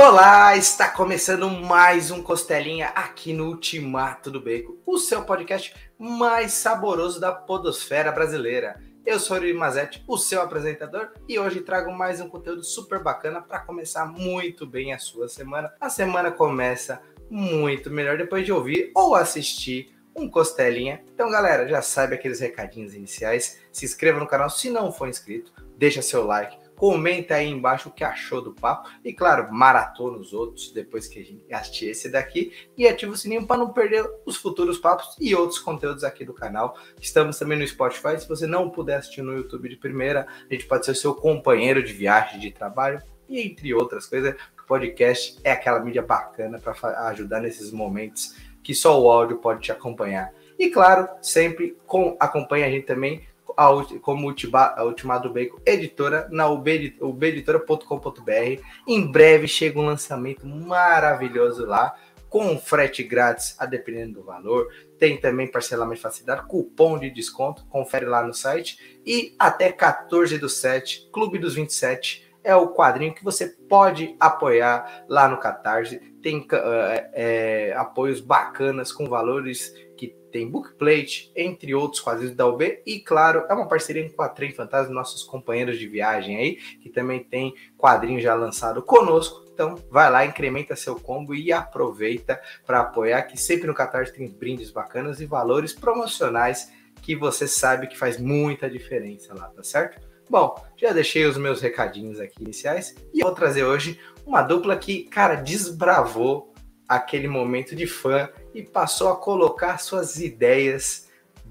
Olá, está começando mais um Costelinha aqui no Ultimato do Bacon, o seu podcast mais saboroso da podosfera brasileira. Eu sou o Yuri Mazetti, o seu apresentador, e hoje trago mais um conteúdo super bacana para começar muito bem a sua semana. A semana começa muito melhor depois de ouvir ou assistir um Costelinha. Então, galera, já sabe aqueles recadinhos iniciais. Se inscreva no canal se não for inscrito, deixa seu like, Comenta aí embaixo o que achou do papo. E claro, maratona os outros depois que a gente assistir esse daqui. E ativa o sininho para não perder os futuros papos e outros conteúdos aqui do canal. Estamos também no Spotify. Se você não puder assistir no YouTube de primeira, a gente pode ser seu companheiro de viagem, de trabalho e entre outras coisas. O podcast é aquela mídia bacana para ajudar nesses momentos que só o áudio pode te acompanhar. E claro, sempre com, acompanha a gente também como a Ultimado Bacon editora na ubeditora.com.br. Em breve chega um lançamento maravilhoso lá, com frete grátis a dependendo do valor. Tem também parcelamento facilitado, cupom de desconto, confere lá no site. E até 14 do 7, Clube dos 27, é o quadrinho que você pode apoiar lá no Catarse. Tem é, é, apoios bacanas com valores que tem bookplate, entre outros quadrinhos da UB, e claro, é uma parceria com a Trem Fantasma, nossos companheiros de viagem aí, que também tem quadrinho já lançado conosco. Então, vai lá, incrementa seu combo e aproveita para apoiar, que sempre no Catarse tem brindes bacanas e valores promocionais que você sabe que faz muita diferença lá, tá certo? Bom, já deixei os meus recadinhos aqui iniciais e vou trazer hoje uma dupla que, cara, desbravou aquele momento de fã e passou a colocar suas ideias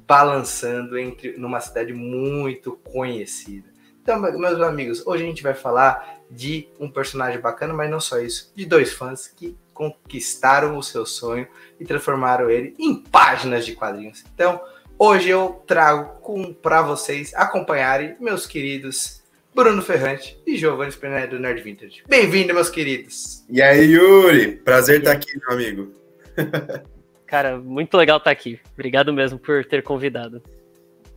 balançando entre numa cidade muito conhecida. Então, meus amigos, hoje a gente vai falar de um personagem bacana, mas não só isso, de dois fãs que conquistaram o seu sonho e transformaram ele em páginas de quadrinhos. Então, hoje eu trago para vocês acompanharem meus queridos Bruno Ferrante e Giovanni Spinelli do Nerd Vintage. Bem-vindo, meus queridos. E aí, Yuri? Prazer estar aqui, meu amigo. Cara, muito legal estar aqui. Obrigado mesmo por ter convidado.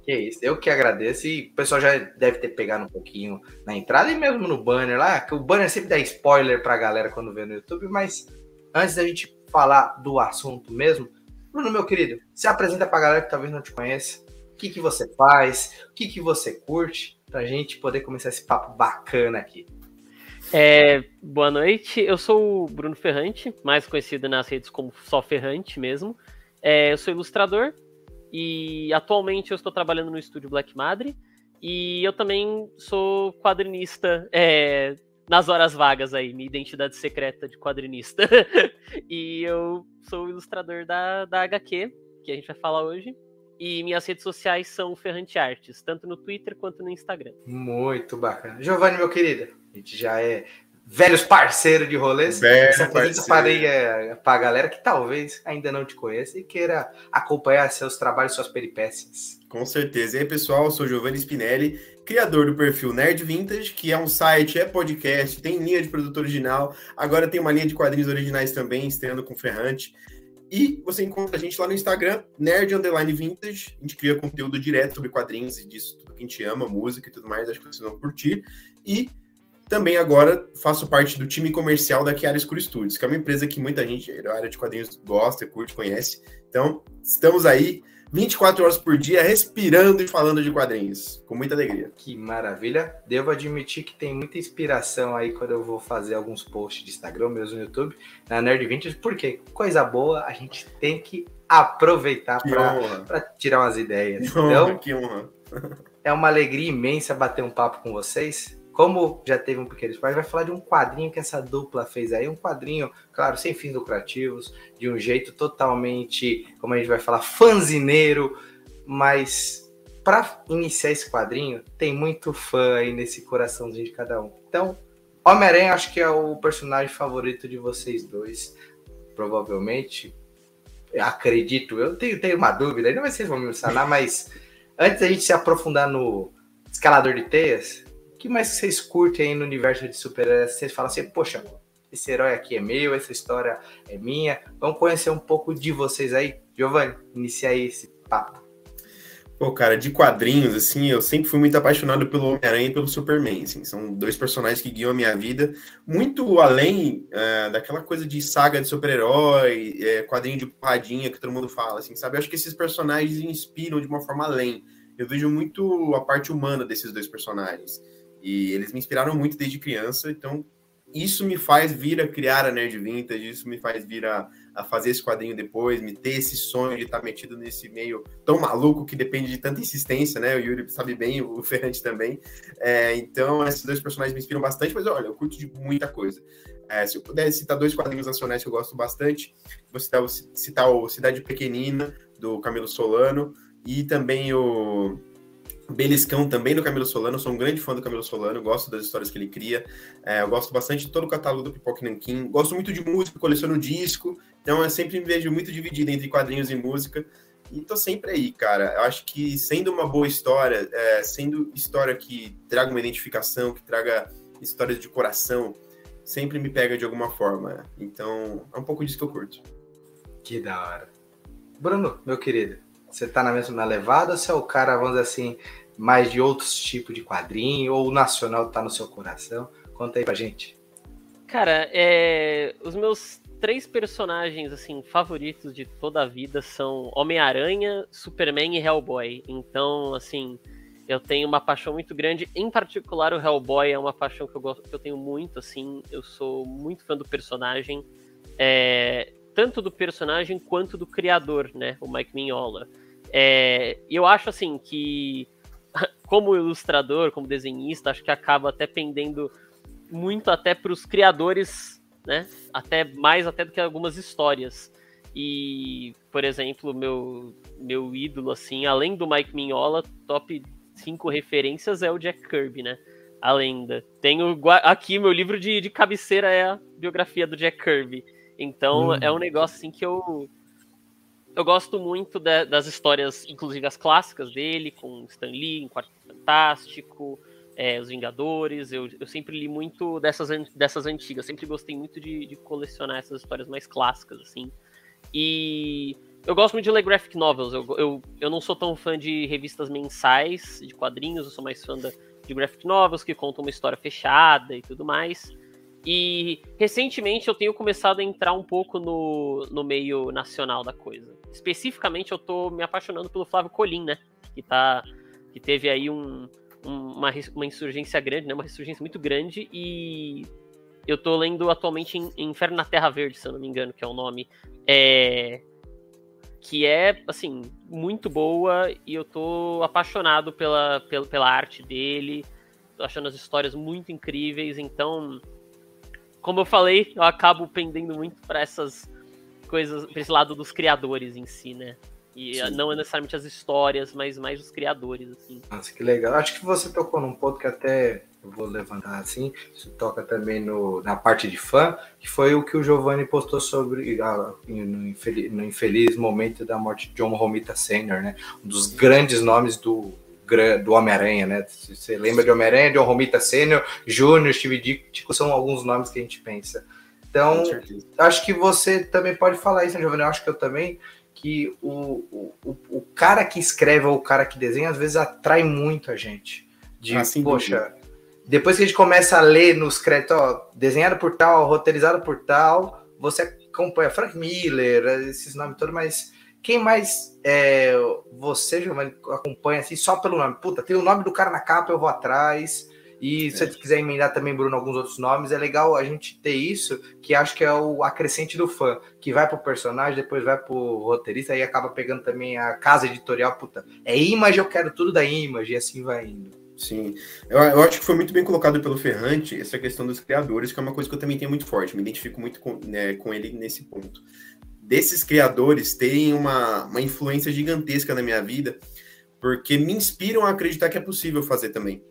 Que isso, eu que agradeço. E o pessoal já deve ter pegado um pouquinho na entrada e mesmo no banner lá, que o banner sempre dá spoiler pra galera quando vê no YouTube, mas antes da gente falar do assunto mesmo, Bruno, meu querido, se apresenta pra galera que talvez não te conheça. O que, que você faz? O que, que você curte? para a gente poder começar esse papo bacana aqui. É, boa noite, eu sou o Bruno Ferrante, mais conhecido nas redes como só Ferrante mesmo. É, eu sou ilustrador e atualmente eu estou trabalhando no estúdio Black Madre e eu também sou quadrinista é, nas horas vagas aí, minha identidade secreta de quadrinista. e eu sou ilustrador da, da HQ, que a gente vai falar hoje. E minhas redes sociais são Ferrante Artes, tanto no Twitter quanto no Instagram. Muito bacana. Giovanni, meu querido, a gente já é velhos parceiros de rolês. Parei é, para a galera que talvez ainda não te conheça e queira acompanhar seus trabalhos, suas peripécias. Com certeza. E aí, pessoal, eu sou Giovanni Spinelli, criador do perfil Nerd Vintage, que é um site, é podcast, tem linha de produto original, agora tem uma linha de quadrinhos originais também, estreando com Ferrante. E você encontra a gente lá no Instagram, Nerd Underline Vintage. A gente cria conteúdo direto sobre quadrinhos e disso, tudo que a gente ama, música e tudo mais. Acho que vocês vão curtir. E também agora faço parte do time comercial da Chiara Escuro Studios, que é uma empresa que muita gente da área de quadrinhos gosta, curte, conhece. Então, estamos aí 24 horas por dia, respirando e falando de quadrinhos, com muita alegria. Que maravilha. Devo admitir que tem muita inspiração aí quando eu vou fazer alguns posts de Instagram, mesmo no YouTube, na Nerd Vintage, porque coisa boa a gente tem que aproveitar para tirar umas ideias. Que então, honra, que honra. é uma alegria imensa bater um papo com vocês. Como já teve um pequeno spoiler, vai falar de um quadrinho que essa dupla fez aí, um quadrinho, claro, sem fins lucrativos, de um jeito totalmente, como a gente vai falar, fanzineiro, mas para iniciar esse quadrinho, tem muito fã aí nesse coraçãozinho de cada um. Então, Homem-Aranha acho que é o personagem favorito de vocês dois, provavelmente. Acredito, eu tenho, tenho uma dúvida, ainda vocês vão me sanar, mas antes da gente se aprofundar no escalador de teias, que mais vocês curtem aí no universo de super-heróis? Vocês falam assim, poxa, esse herói aqui é meu, essa história é minha. Vamos conhecer um pouco de vocês aí. Giovanni, inicia aí esse papo. Pô, cara, de quadrinhos, assim, eu sempre fui muito apaixonado pelo Homem-Aranha e pelo Superman, assim, são dois personagens que guiam a minha vida, muito além é, daquela coisa de saga de super-herói, é, quadrinho de porradinha que todo mundo fala, assim, sabe? Eu acho que esses personagens inspiram de uma forma além. Eu vejo muito a parte humana desses dois personagens, e eles me inspiraram muito desde criança, então isso me faz vir a criar a Nerd Vintage, isso me faz vir a, a fazer esse quadrinho depois, me ter esse sonho de estar metido nesse meio tão maluco que depende de tanta insistência, né? O Yuri sabe bem, o Ferrante também. É, então, esses dois personagens me inspiram bastante, mas olha, eu curto de muita coisa. É, se eu pudesse citar dois quadrinhos nacionais que eu gosto bastante, vou citar, citar o Cidade Pequenina, do Camilo Solano, e também o Beliscão também do Camilo Solano, sou um grande fã do Camilo Solano, gosto das histórias que ele cria, é, eu gosto bastante de todo o catálogo do Pipoca Nankin, gosto muito de música, coleciono disco, então eu sempre me vejo muito dividido entre quadrinhos e música, e tô sempre aí, cara. Eu acho que sendo uma boa história, é, sendo história que traga uma identificação, que traga histórias de coração, sempre me pega de alguma forma. Então, é um pouco disso que eu curto. Que da hora. Bruno, meu querido, você tá na mesma levada ou você é o cara, vamos dizer assim, mais de outros tipos de quadrinho, ou o nacional tá no seu coração? Conta aí pra gente. Cara, é... os meus três personagens assim favoritos de toda a vida são Homem-Aranha, Superman e Hellboy. Então, assim, eu tenho uma paixão muito grande. Em particular, o Hellboy é uma paixão que eu gosto, que eu tenho muito, assim. Eu sou muito fã do personagem. É... tanto do personagem quanto do criador, né? O Mike Mignola. É... eu acho assim que como ilustrador, como desenhista, acho que acaba até pendendo muito até para os criadores, né? Até mais até do que algumas histórias. E, por exemplo, meu meu ídolo assim, além do Mike Mignola, top 5 referências é o Jack Kirby, né? A lenda. Tenho aqui meu livro de, de cabeceira é a biografia do Jack Kirby. Então hum. é um negócio assim que eu eu gosto muito de, das histórias, inclusive as clássicas dele, com Stan Lee, em Quarto Fantástico, é, Os Vingadores. Eu, eu sempre li muito dessas, dessas antigas, sempre gostei muito de, de colecionar essas histórias mais clássicas, assim. E eu gosto muito de ler graphic novels. Eu, eu, eu não sou tão fã de revistas mensais, de quadrinhos, eu sou mais fã da, de graphic novels que contam uma história fechada e tudo mais. E recentemente eu tenho começado a entrar um pouco no, no meio nacional da coisa. Especificamente eu tô me apaixonando pelo Flávio Colim, né? Que, tá, que teve aí um, um, uma, uma insurgência grande, né? Uma ressurgência muito grande e eu tô lendo atualmente Inferno na Terra Verde, se eu não me engano, que é o nome. É, que é, assim, muito boa e eu tô apaixonado pela, pela, pela arte dele. Tô achando as histórias muito incríveis, então como eu falei, eu acabo pendendo muito para essas coisas, pra esse lado dos criadores em si, né? E Sim. não necessariamente as histórias, mas mais os criadores, assim. Nossa, que legal. Acho que você tocou num ponto que até eu vou levantar assim, isso toca também no, na parte de fã, que foi o que o Giovanni postou sobre ah, no, infeliz, no infeliz momento da morte de John Romita Sr., né? Um dos grandes nomes do, do Homem-Aranha, né? Você lembra de Homem-Aranha, John Romita Sênior, Júnior, Steve Ditko, são alguns nomes que a gente pensa. Então, acho que você também pode falar isso, né, Giovanni? Eu acho que eu também, que o, o, o cara que escreve ou o cara que desenha, às vezes atrai muito a gente. De, ah, poxa, depois que a gente começa a ler nos créditos, ó, desenhado por tal, roteirizado por tal, você acompanha Frank Miller, esses nomes todos, mas quem mais é, você, Giovanni, acompanha assim só pelo nome? Puta, tem o nome do cara na capa, eu vou atrás. E se é. você quiser emendar também, Bruno, alguns outros nomes, é legal a gente ter isso, que acho que é o acrescente do fã, que vai pro personagem, depois vai pro roteirista, aí acaba pegando também a casa editorial, puta, é Image, eu quero tudo da Image, e assim vai indo. Sim, eu, eu, acho que foi muito bem colocado pelo Ferrante essa questão dos criadores, que é uma coisa que eu também tenho muito forte, me identifico muito com, né, com ele nesse ponto desses criadores terem uma, uma influência gigantesca na minha vida, porque me inspiram a acreditar que é possível fazer também,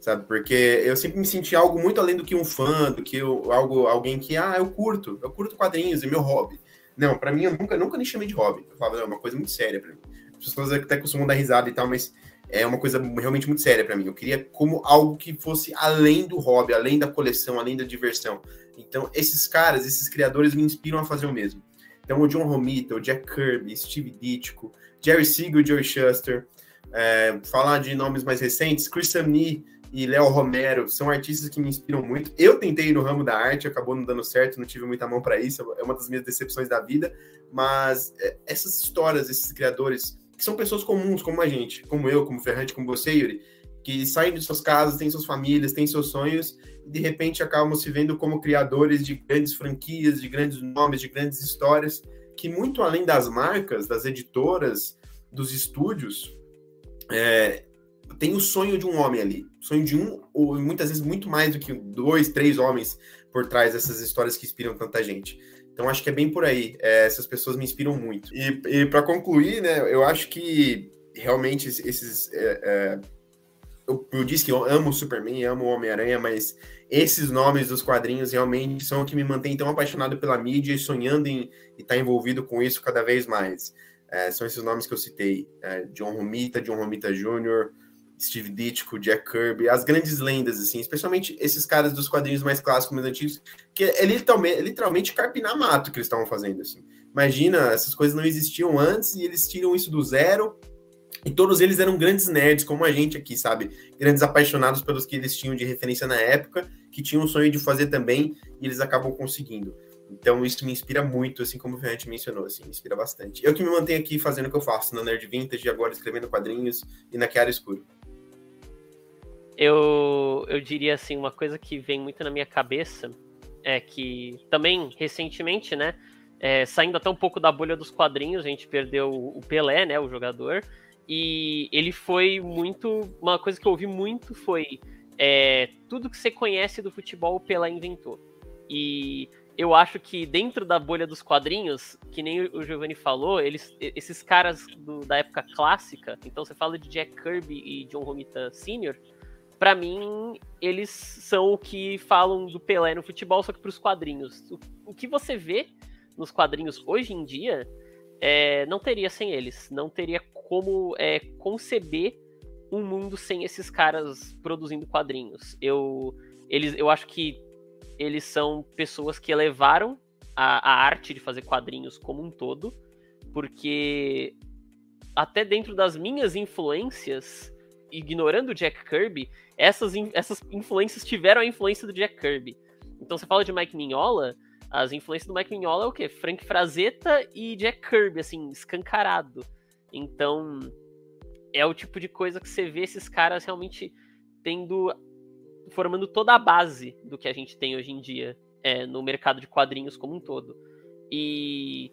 sabe? Porque eu sempre me senti algo muito além do que um fã, do que eu, algo, alguém que, ah, eu curto, eu curto quadrinhos, é meu hobby. Não, para mim eu nunca, nunca nem chamei de hobby. Eu falava, não, é uma coisa muito séria para mim. As pessoas até costumam dar risada e tal, mas é uma coisa realmente muito séria para mim. Eu queria como algo que fosse além do hobby, além da coleção, além da diversão. Então, esses caras, esses criadores me inspiram a fazer o mesmo. Então, o John Romita, o Jack Kirby, Steve Ditko, Jerry Siegel, Joey Shuster, É, falar de nomes mais recentes, Chris Samney e Léo Romero são artistas que me inspiram muito. Eu tentei no ramo da arte, acabou não dando certo, não tive muita mão para isso, é uma das minhas decepções da vida. Mas é, essas histórias, esses criadores, que são pessoas comuns como a gente, como eu, como Ferrante, como você, Yuri, que saem de suas casas, têm suas famílias, têm seus sonhos e de repente acabam se vendo como criadores de grandes franquias, de grandes nomes, de grandes histórias, que muito além das marcas, das editoras, dos estúdios, é, tem o sonho de um homem ali, sonho de um, ou muitas vezes muito mais do que dois, três homens por trás dessas histórias que inspiram tanta gente. Então acho que é bem por aí. É, essas pessoas me inspiram muito. E, e para concluir, né, eu acho que realmente esses. É, é, eu, eu, disse que eu amo Superman, amo Homem-Aranha, mas esses nomes dos quadrinhos realmente são o que me mantém tão apaixonado pela mídia e sonhando em estar tá envolvido com isso cada vez mais. É, são esses nomes que eu citei: é, John Romita, John Romita Jr., Steve Ditko, Jack Kirby, as grandes lendas, assim, especialmente esses caras dos quadrinhos mais clássicos, mais antigos, que é literalmente, literalmente carpinar mato que eles estavam fazendo, assim. Imagina, essas coisas não existiam antes e eles tiram isso do zero. E todos eles eram grandes nerds, como a gente aqui, sabe? Grandes apaixonados pelos que eles tinham de referência na época, que tinham o sonho de fazer também, e eles acabam conseguindo. Então isso me inspira muito, assim como o Ferrante mencionou, assim, me inspira bastante. Eu que me mantenho aqui fazendo o que eu faço na Nerd Vintage, agora escrevendo quadrinhos e na Chiara Escuro. Eu, eu diria assim, uma coisa que vem muito na minha cabeça é que também recentemente, né, é, saindo até um pouco da bolha dos quadrinhos, a gente perdeu o Pelé, né, o jogador, e ele foi muito, uma coisa que eu ouvi muito foi é, tudo que você conhece do futebol o Pelé inventou. E eu acho que dentro da bolha dos quadrinhos, que nem o Giovanni falou, eles, esses caras do, da época clássica, então você fala de Jack Kirby e John Romita Sr., para mim, eles são o que falam do Pelé no futebol, só que pros quadrinhos. O, o que você vê nos quadrinhos hoje em dia é, não teria sem eles. Não teria como é, conceber um mundo sem esses caras produzindo quadrinhos. Eu, eles, eu acho que eles são pessoas que elevaram a, a arte de fazer quadrinhos como um todo, porque até dentro das minhas influências, ignorando Jack Kirby, essas, essas influências tiveram a influência do Jack Kirby. Então você fala de Mike Mignola, as influências do Mike Mignola é o quê? Frank Frazetta e Jack Kirby, assim, escancarado. Então, é o tipo de coisa que você vê esses caras realmente tendo. formando toda a base do que a gente tem hoje em dia é, no mercado de quadrinhos como um todo. E.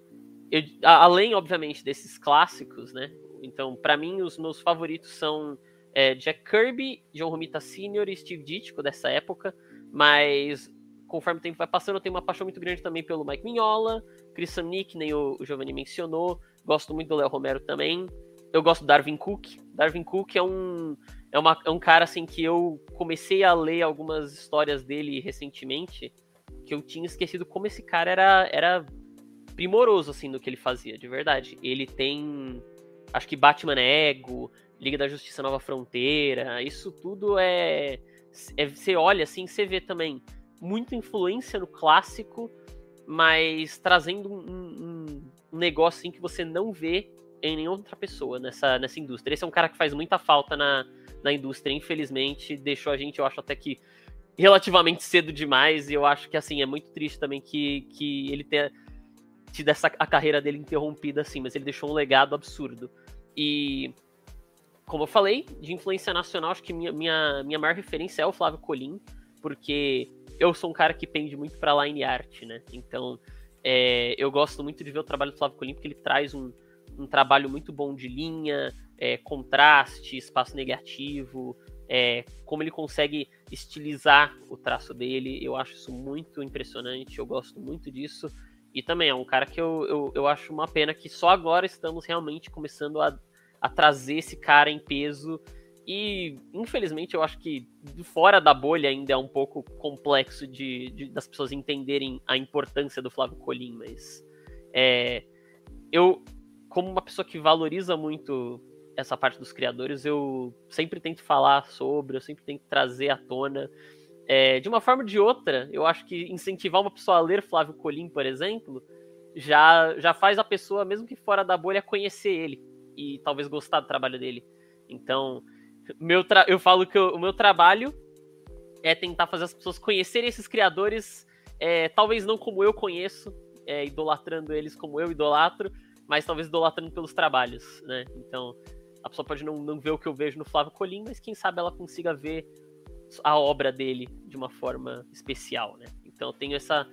Eu, além, obviamente, desses clássicos, né? Então, para mim, os meus favoritos são é, Jack Kirby, John Romita Sr. e Steve Ditko dessa época, mas conforme o tempo vai passando, eu tenho uma paixão muito grande também pelo Mike Mignola, Chris Nick, nem o, o Giovanni mencionou, gosto muito do Léo Romero também, eu gosto do Darwin Cook, Darwin Cook é um, é, uma, é um cara assim que eu comecei a ler algumas histórias dele recentemente, que eu tinha esquecido como esse cara era, era primoroso assim no que ele fazia, de verdade. Ele tem acho que Batman Ego, Liga da Justiça Nova Fronteira, isso tudo é, é você olha assim, você vê também muita influência no clássico, mas trazendo um, um, negócio assim que você não vê em nenhuma outra pessoa nessa, nessa indústria. Esse é um cara que faz muita falta na, na indústria, infelizmente, deixou a gente, eu acho até que relativamente cedo demais, e eu acho que assim, é muito triste também que, que ele tenha tido essa, a carreira dele interrompida assim, mas ele deixou um legado absurdo. E como eu falei, de influência nacional, acho que minha, minha, minha maior referência é o Flávio Colim, porque eu sou um cara que pende muito pra line art, né? Então, é, eu gosto muito de ver o trabalho do Flávio Colim, porque ele traz um, um trabalho muito bom de linha, é, contraste, espaço negativo, é, como ele consegue estilizar o traço dele. Eu acho isso muito impressionante, eu gosto muito disso. E também é um cara que eu, eu, eu acho uma pena que só agora estamos realmente começando a a trazer esse cara em peso. E, infelizmente, eu acho que fora da bolha ainda é um pouco complexo de, de das pessoas entenderem a importância do Flávio Colim, mas é, eu, como uma pessoa que valoriza muito essa parte dos criadores, eu sempre tento falar sobre, eu sempre tento trazer à tona. É, de uma forma ou de outra, eu acho que incentivar uma pessoa a ler Flávio Colim, por exemplo, já, já faz a pessoa, mesmo que fora da bolha, conhecer ele e talvez gostar do trabalho dele. Então, meu eu falo que eu, o meu trabalho é tentar fazer as pessoas conhecerem esses criadores, é, talvez não como eu conheço, é, idolatrando eles como eu idolatro, mas talvez idolatrando pelos trabalhos, né? Então, a pessoa pode não, não ver o que eu vejo no Flávio Colim, mas quem sabe ela consiga ver a obra dele de uma forma especial, né? Então, eu tenho essa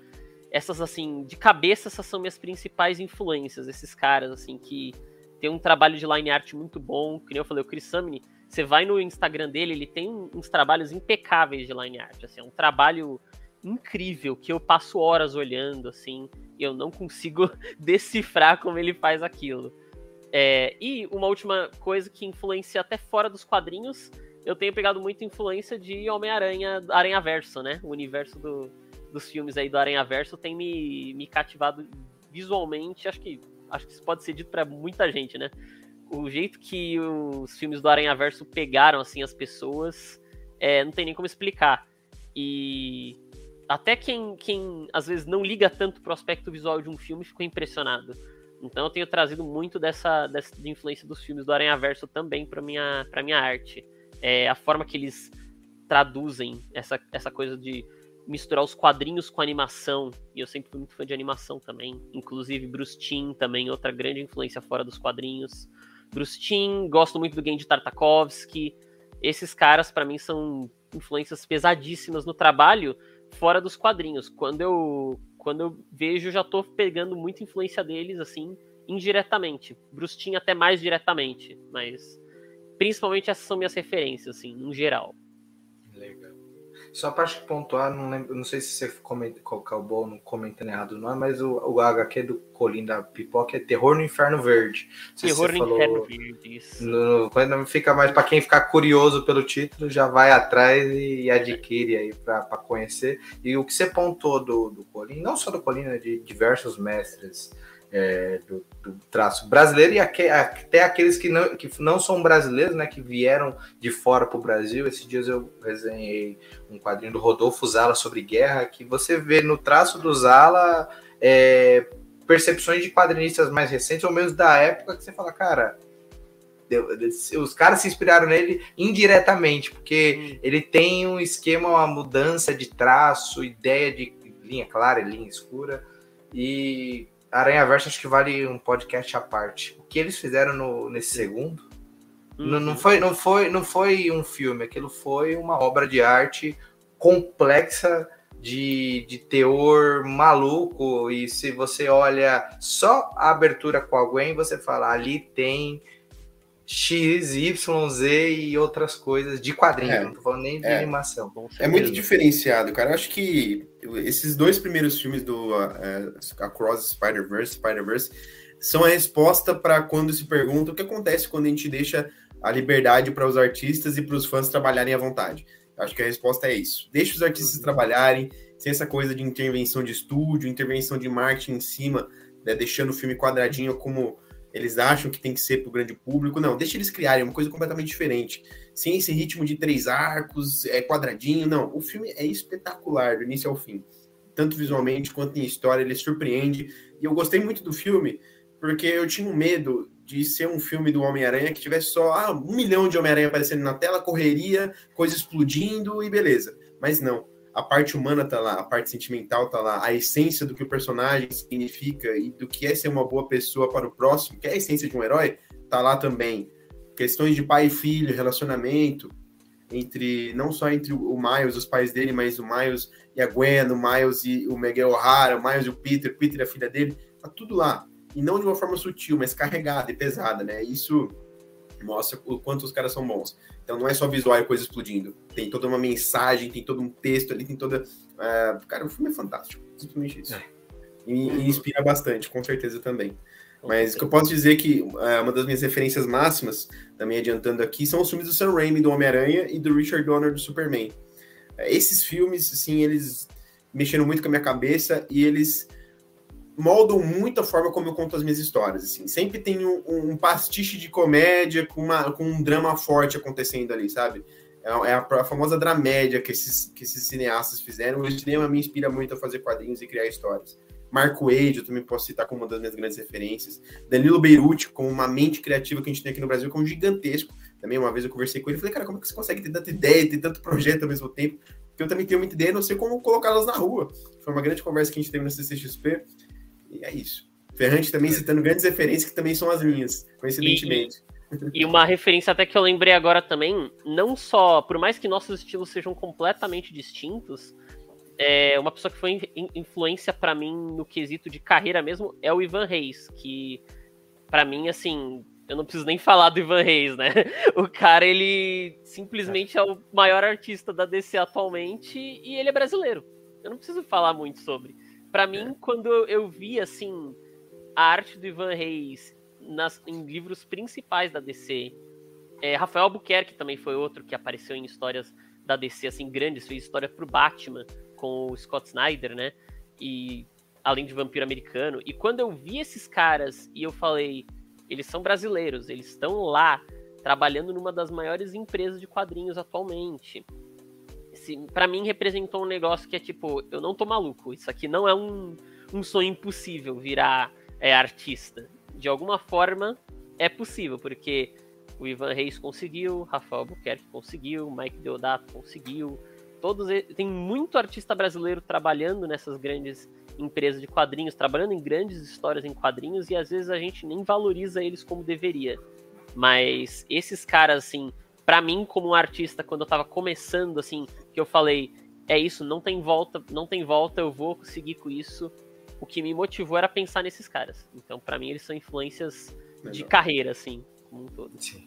essas assim, de cabeça essas são minhas principais influências, esses caras assim que tem um trabalho de line art muito bom, que nem eu falei, o Chris Samney, você vai no Instagram dele, ele tem uns trabalhos impecáveis de line art, assim, é um trabalho incrível que eu passo horas olhando, assim, e eu não consigo decifrar como ele faz aquilo. É, e uma última coisa que influencia até fora dos quadrinhos, eu tenho pegado muita influência de Homem-Aranha, Aranha Verso, né? O universo do, dos filmes aí do Aranha Verso tem me, me cativado visualmente, acho que acho que isso pode ser dito para muita gente, né? O jeito que os filmes do Aranha Verso pegaram assim as pessoas, é, não tem nem como explicar. E até quem, quem às vezes não liga tanto pro aspecto visual de um filme ficou impressionado. Então eu tenho trazido muito dessa, dessa de influência dos filmes do Aranha Verso também para minha para minha arte. É, a forma que eles traduzem essa, essa coisa de misturar os quadrinhos com animação, e eu sempre fui muito fã de animação também, inclusive Bruce Timm também, outra grande influência fora dos quadrinhos. Bruce Timm, gosto muito do game de Tartakovsky. Esses caras, para mim, são influências pesadíssimas no trabalho fora dos quadrinhos. Quando eu, quando eu vejo, já tô pegando muita influência deles, assim, indiretamente. Bruce Timm até mais diretamente, mas principalmente essas são minhas referências, assim, em geral. Legal. Só para pontuar, não, lembro, não sei se você comenta, acabou não comentando errado o nome, mas o, o HQ do Colim da Pipoca é Terror no Inferno Verde. Terror no falou, Inferno Verde, isso. No, quando fica mais para quem ficar curioso pelo título, já vai atrás e adquire aí para conhecer. E o que você pontou do, do Colim, não só do Colim, né, de diversos mestres é, do, do, traço brasileiro e até aqueles que não, que não são brasileiros, né, que vieram de fora para o Brasil. Esses dias eu resenhei um quadrinho do Rodolfo Zala sobre guerra, que você vê no traço do Zala é, percepções de quadrinistas mais recentes, ou menos da época, que você fala, cara, os caras se inspiraram nele indiretamente, porque ele tem um esquema, uma mudança de traço, ideia de linha clara e linha escura, e Aranha Verso acho que vale um podcast à parte. O que eles fizeram no, nesse segundo uhum. não, não, foi, não, foi, não foi um filme, aquilo foi uma obra de arte complexa de, de teor maluco. E se você olha só a abertura com a Gwen, você fala, ali tem X, Y, Z e outras coisas de quadrinho, é, não tô falando nem de é, animação. É muito diferenciado, cara. Eu acho que esses dois primeiros filmes do uh, Across Spider-Verse, Spider-Verse, são a resposta para quando se pergunta o que acontece quando a gente deixa a liberdade para os artistas e para os fãs trabalharem à vontade. Acho que a resposta é isso. Deixa os artistas uhum. trabalharem, sem essa coisa de intervenção de estúdio, intervenção de marketing em cima, né, deixando o filme quadradinho como eles acham que tem que ser para o grande público. Não, deixa eles criarem uma coisa completamente diferente. Sem esse ritmo de três arcos, é quadradinho. Não, o filme é espetacular, do início ao fim. Tanto visualmente quanto em história, ele surpreende. E eu gostei muito do filme, porque eu tinha um medo de ser um filme do Homem-Aranha que tivesse só ah, um milhão de Homem-Aranha aparecendo na tela, correria, coisa explodindo e beleza. Mas não a parte humana tá lá, a parte sentimental tá lá, a essência do que o personagem significa e do que é ser uma boa pessoa para o próximo, que é a essência de um herói, tá lá também. Questões de pai e filho, relacionamento, entre não só entre o Miles, os pais dele, mas o Miles e a Gwen, o Miles e o Miguel O'Hara, o Miles e o Peter, Peter e a filha dele, tá tudo lá. E não de uma forma sutil, mas carregada e pesada, né? Isso mostra o quanto os caras são bons. Então não é só visual e coisa explodindo. Tem toda uma mensagem, tem todo um texto ali, tem toda. Uh, cara, o filme é fantástico. Simplesmente isso. É. E, e, inspira bastante, com certeza também. Mas o que eu posso dizer é que uh, uma das minhas referências máximas, também adiantando aqui, são os filmes do Sam Raimi do Homem-Aranha e do Richard Donner do Superman. Uh, esses filmes, assim, eles mexeram muito com a minha cabeça e eles moldam muito a forma como eu conto as minhas histórias. Assim. Sempre tem um, um pastiche de comédia com, uma, com um drama forte acontecendo ali, sabe? É, é a, a, famosa dramédia que esses, que esses cineastas fizeram. O cinema me inspira muito a fazer quadrinhos e criar histórias. Marco Wade, eu também posso citar como uma das minhas grandes referências. Danilo Beirute, com uma mente criativa que a gente tem aqui no Brasil, que é um gigantesco. Também uma vez eu conversei com ele e falei, cara, como é que você consegue ter tanta ideia, ter tanto projeto ao mesmo tempo? Porque eu também tenho muita ideia, não sei como colocá-las na rua. Foi uma grande conversa que a gente teve na CCXP. E é isso. Ferrante também citando grandes referências que também são as minhas, coincidentemente. E, e uma referência até que eu lembrei agora também, não só, por mais que nossos estilos sejam completamente distintos, é, uma pessoa que foi influência para mim no quesito de carreira mesmo é o Ivan Reis, que para mim, assim, eu não preciso nem falar do Ivan Reis, né? O cara, ele simplesmente é o maior artista da DC atualmente e ele é brasileiro. Eu não preciso falar muito sobre. Para mim, quando eu vi, assim, a arte do Ivan Reis nas, em livros principais da DC, é, Rafael Albuquerque também foi outro que apareceu em histórias da DC, assim, grandes, fez história pro Batman com o Scott Snyder, né? E além de Vampiro Americano. E quando eu vi esses caras e eu falei, eles são brasileiros, eles estão lá trabalhando numa das maiores empresas de quadrinhos atualmente. Para mim representou um negócio que é tipo, eu não tô maluco, isso aqui não é um, um sonho impossível virar é, artista. De alguma forma é possível, porque o Ivan Reis conseguiu, Rafael Buquerque conseguiu, Mike Deodato conseguiu. Todos tem muito artista brasileiro trabalhando nessas grandes empresa de quadrinhos, trabalhando em grandes histórias em quadrinhos, e às vezes a gente nem valoriza eles como deveria. Mas esses caras, assim, para mim, como um artista, quando eu tava começando, assim, que eu falei, é isso, não tem volta, não tem volta, eu vou conseguir com isso. O que me motivou era pensar nesses caras. Então, para mim, eles são influências Legal. de carreira, assim, como um todo. Sim.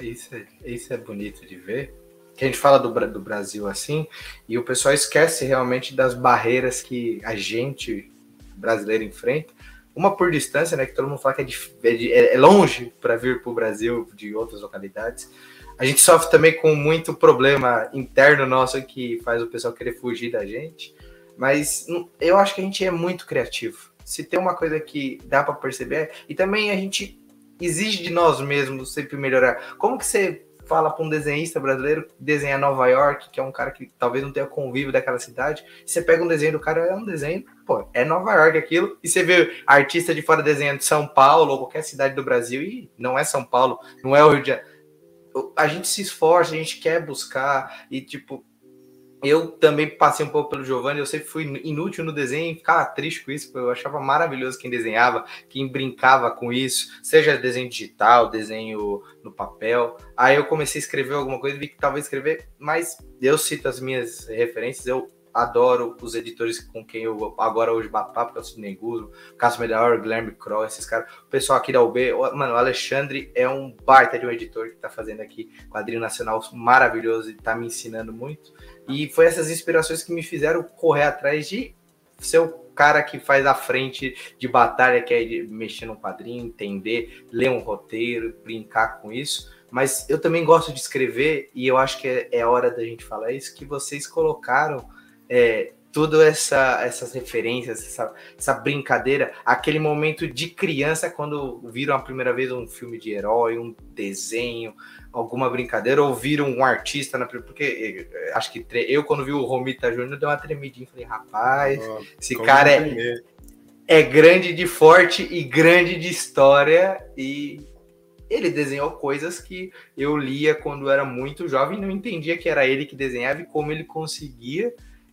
Isso é, isso é bonito de ver que a gente fala do, do Brasil assim, e o pessoal esquece realmente das barreiras que a gente brasileiro enfrenta. Uma por distância, né? Que todo mundo fala que é, de, é, é longe para vir para o Brasil de outras localidades. A gente sofre também com muito problema interno nosso que faz o pessoal querer fugir da gente. Mas eu acho que a gente é muito criativo. Se tem uma coisa que dá para perceber, e também a gente exige de nós mesmos sempre melhorar. Como que você fala para um desenhista brasileiro que desenha Nova York, que é um cara que talvez não tenha convívio daquela cidade, você pega um desenho do cara, é um desenho, pô, é Nova York aquilo, e você vê artista de fora desenhando São Paulo ou qualquer cidade do Brasil, e não é São Paulo, não é o Rio de Janeiro. A gente se esforça, a gente quer buscar, e tipo, eu também passei um pouco pelo Giovanni, eu sempre fui inútil no desenho, ficava triste com isso, eu achava maravilhoso quem desenhava, quem brincava com isso, seja desenho digital, desenho no papel. Aí eu comecei a escrever alguma coisa, vi que talvez escrever, mas eu cito as minhas referências, eu adoro os editores com quem eu agora hoje bato papo, que é o Sidney Guzzo, Cássio Melhor, Guilherme Kroll, esses caras. O pessoal aqui da UB, mano, o Alexandre é um baita de um editor que tá fazendo aqui quadrinho nacional maravilhoso e tá me ensinando muito. E foi essas inspirações que me fizeram correr atrás de ser o cara que faz a frente de batalha, que é mexer no quadrinho, entender, ler um roteiro, brincar com isso. Mas eu também gosto de escrever, e eu acho que é, é hora da gente falar isso, que vocês colocaram é, tudo essa, essas referências, essa, essa, brincadeira, aquele momento de criança quando viram a primeira vez um filme de herói, um desenho, alguma brincadeira, ou viram um artista na porque eh, acho que eu quando vi o Romita Júnior deu uma tremidinha, falei, rapaz, oh, esse cara é, é grande de forte e grande de história e ele desenhou coisas que eu lia quando era muito jovem, não entendia que era ele que desenhava e como ele conseguia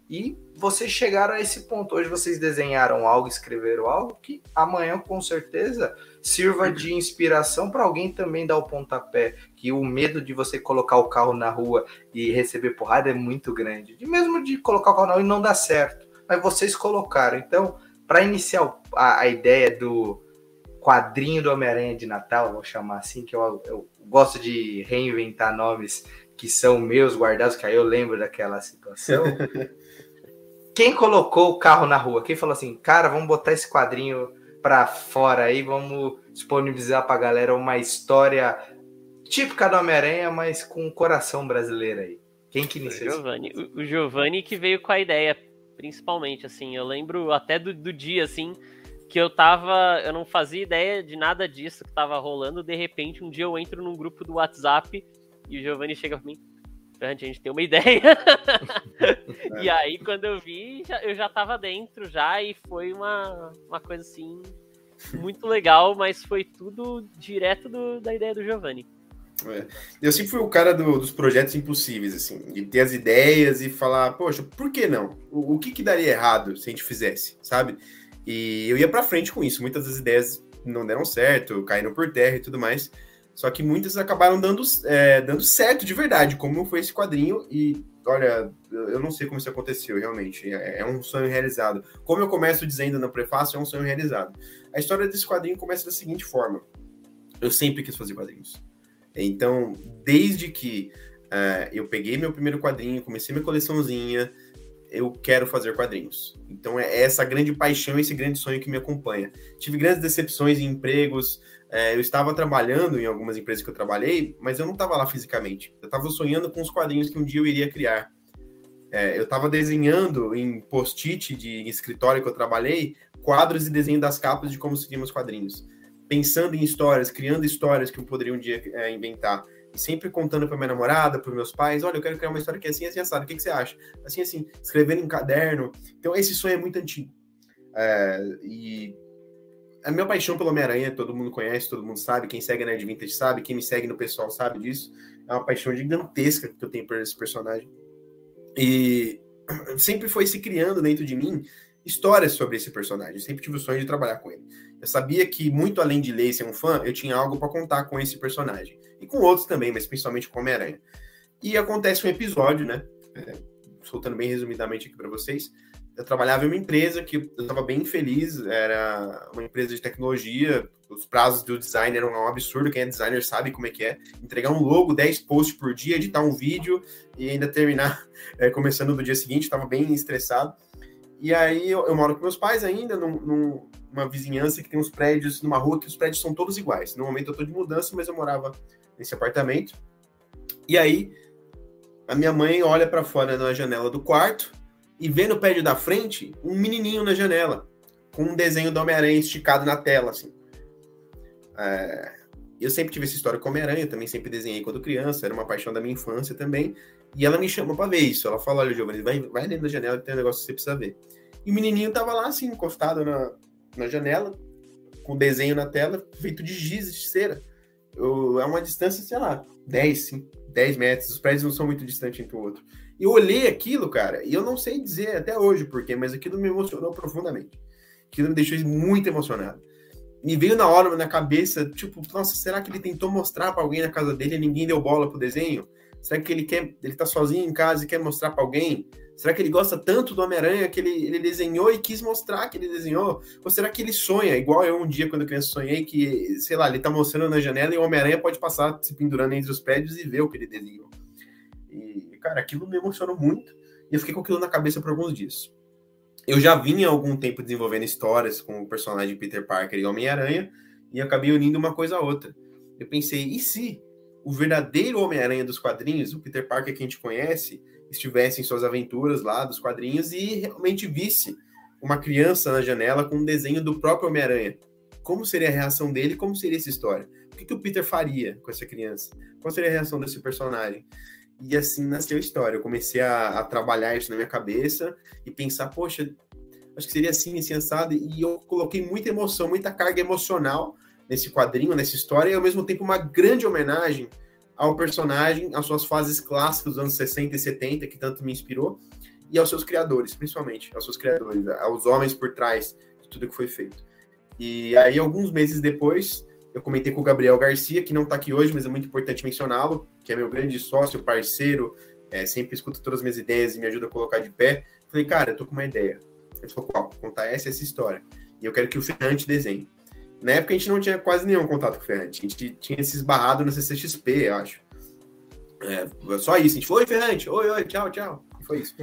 e vocês chegaram a esse ponto. Hoje vocês desenharam algo, escreveram algo que amanhã, com certeza, sirva de inspiração para alguém também dar o pontapé. Que o medo de você colocar o carro na rua e receber porrada é muito grande. De mesmo de colocar o carro na rua e não dar certo. Mas vocês colocaram. Então, para iniciar a, a, ideia do quadrinho do Homem-Aranha de Natal, vou chamar assim, que eu, eu gosto de reinventar nomes que são meus guardados, que aí eu lembro daquela situação. Quem colocou o carro na rua? Quem falou assim, cara, vamos botar esse quadrinho para fora aí, vamos disponibilizar para a galera uma história típica do Homem-Aranha, mas com o coração brasileiro aí. Quem que iniciou? O Giovanni. O Giovanni que veio com a ideia, principalmente, assim. Eu lembro até do, do dia, assim, que eu tava. Eu não fazia ideia de nada disso que tava rolando. De repente, um dia eu entro num grupo do WhatsApp e o Giovanni chega pra mim a gente tem uma ideia. é. E aí, quando eu vi, já, eu já tava dentro já e foi uma, uma coisa assim muito legal, mas foi tudo direto do, da ideia do Giovanni. É. Eu sempre fui o cara do, dos projetos impossíveis, assim, de ter as ideias e falar, poxa, por que não? O, o que, que daria errado se a gente fizesse, sabe? E eu ia para frente com isso. Muitas das ideias não deram certo, caíram por terra e tudo mais. Só que muitas acabaram dando, é, dando certo de verdade, como foi esse quadrinho. E olha, eu não sei como isso aconteceu realmente. É, é um sonho realizado. Como eu começo dizendo no prefácio, é um sonho realizado. A história desse quadrinho começa da seguinte forma: eu sempre quis fazer quadrinhos. Então, desde que uh, eu peguei meu primeiro quadrinho, comecei minha coleçãozinha, eu quero fazer quadrinhos. Então, é essa grande paixão, esse grande sonho que me acompanha. Tive grandes decepções em empregos. Uh, eu estava trabalhando em algumas empresas que eu trabalhei, mas eu não estava lá fisicamente. Eu estava sonhando com os quadrinhos que um dia eu iria criar. É, eu estava desenhando em post-it de escritório que eu trabalhei, quadros e desenho das capas de como seriam os quadrinhos pensando em histórias, criando histórias que eu poderia um dia é, inventar. E sempre contando para minha namorada, para meus pais, olha, eu quero criar uma história que é assim, assim, assado, o que, que você acha? Assim, assim, escrevendo em caderno. Então, esse sonho é muito antigo. É, e a minha paixão pelo Homem-Aranha, todo mundo conhece, todo mundo sabe, quem segue a Nerd Vintage sabe, quem me segue no pessoal sabe disso. É uma paixão gigantesca que eu tenho por esse personagem. E sempre foi se criando dentro de mim histórias sobre esse personagem. Eu sempre tive o sonho de trabalhar com ele. Eu sabia que, muito além de ler e ser um fã, eu tinha algo para contar com esse personagem. E com outros também, mas principalmente com Homem-Aranha. E acontece um episódio, né? É, soltando bem resumidamente aqui para vocês. Eu trabalhava em uma empresa que eu estava bem feliz, era uma empresa de tecnologia, os prazos do design eram um absurdo, quem é designer sabe como é que é. Entregar um logo, 10 posts por dia, editar um vídeo e ainda terminar é, começando no dia seguinte, estava bem estressado. E aí eu, eu, moro com meus pais ainda, num, numa vizinhança que tem uns prédios, numa rua que os prédios são todos iguais. No momento eu tô de mudança, mas eu morava nesse apartamento. E aí a minha mãe olha para fora na janela do quarto e vê no prédio da frente um menininho na janela, com um desenho do Homem-Aranha esticado na tela, assim. É, eu sempre tive essa história com Homem-Aranha, também sempre desenhei quando criança, era uma paixão da minha infância também. E ela me chama para ver isso. Ela fala: Olha, Giovanni, vai, vai dentro da janela tem um negócio que você precisa ver. E o menininho tava lá, assim, encostado na, na janela, com desenho na tela, feito de giz de cera. Eu, é uma distância, sei lá, 10, 5, 10 metros. Os prédios não são muito distantes um do outro. Eu olhei aquilo, cara, e eu não sei dizer até hoje porquê, mas aquilo me emocionou profundamente. Aquilo me deixou muito emocionado. Me veio na hora na cabeça, tipo, nossa, será que ele tentou mostrar para alguém na casa dele e ninguém deu bola pro desenho? Será que ele quer, ele tá sozinho em casa e quer mostrar para alguém? Será que ele gosta tanto do Homem-Aranha que ele, ele desenhou e quis mostrar que ele desenhou? Ou será que ele sonha, igual eu um dia quando criança sonhei, que, sei lá, ele tá mostrando na janela e o Homem-Aranha pode passar se pendurando entre os prédios e ver o que ele desenhou? E, cara, aquilo me emocionou muito e eu fiquei com aquilo na cabeça por alguns dias. Eu já vinha há algum tempo desenvolvendo histórias com o personagem Peter Parker e Homem-Aranha e acabei unindo uma coisa a outra. Eu pensei, e se o verdadeiro Homem-Aranha dos quadrinhos, o Peter Parker que a gente conhece, estivesse em suas aventuras lá dos quadrinhos e realmente visse uma criança na janela com um desenho do próprio Homem-Aranha. Como seria a reação dele? Como seria essa história? O que, que o Peter faria com essa criança? Qual seria a reação desse personagem? E assim nasceu a história. Eu comecei a, a trabalhar isso na minha cabeça e pensar, poxa, acho que seria assim, assim, assado. E eu coloquei muita emoção, muita carga emocional nesse quadrinho, nessa história, e ao mesmo tempo uma grande homenagem ao personagem, às suas fases clássicas dos anos 60 e 70, que tanto me inspirou, e aos seus criadores, principalmente, aos seus criadores, aos homens por trás de tudo que foi feito. E aí, alguns meses depois, eu comentei com o Gabriel Garcia, que não está aqui hoje, mas é muito importante mencioná-lo, que é meu grande sócio, parceiro, é, sempre escuta todas as minhas ideias e me ajuda a colocar de pé. Falei, cara, eu tô com uma ideia. Ele falou, qual? Contar essa essa história. E eu quero que o Ferrante desenhe. Na época a gente não tinha quase nenhum contato com o Ferrante. A gente tinha se esbarrado no CCXP, eu acho. É, só isso. A gente foi, oi, Ferrante, oi, oi, tchau, tchau. E foi isso.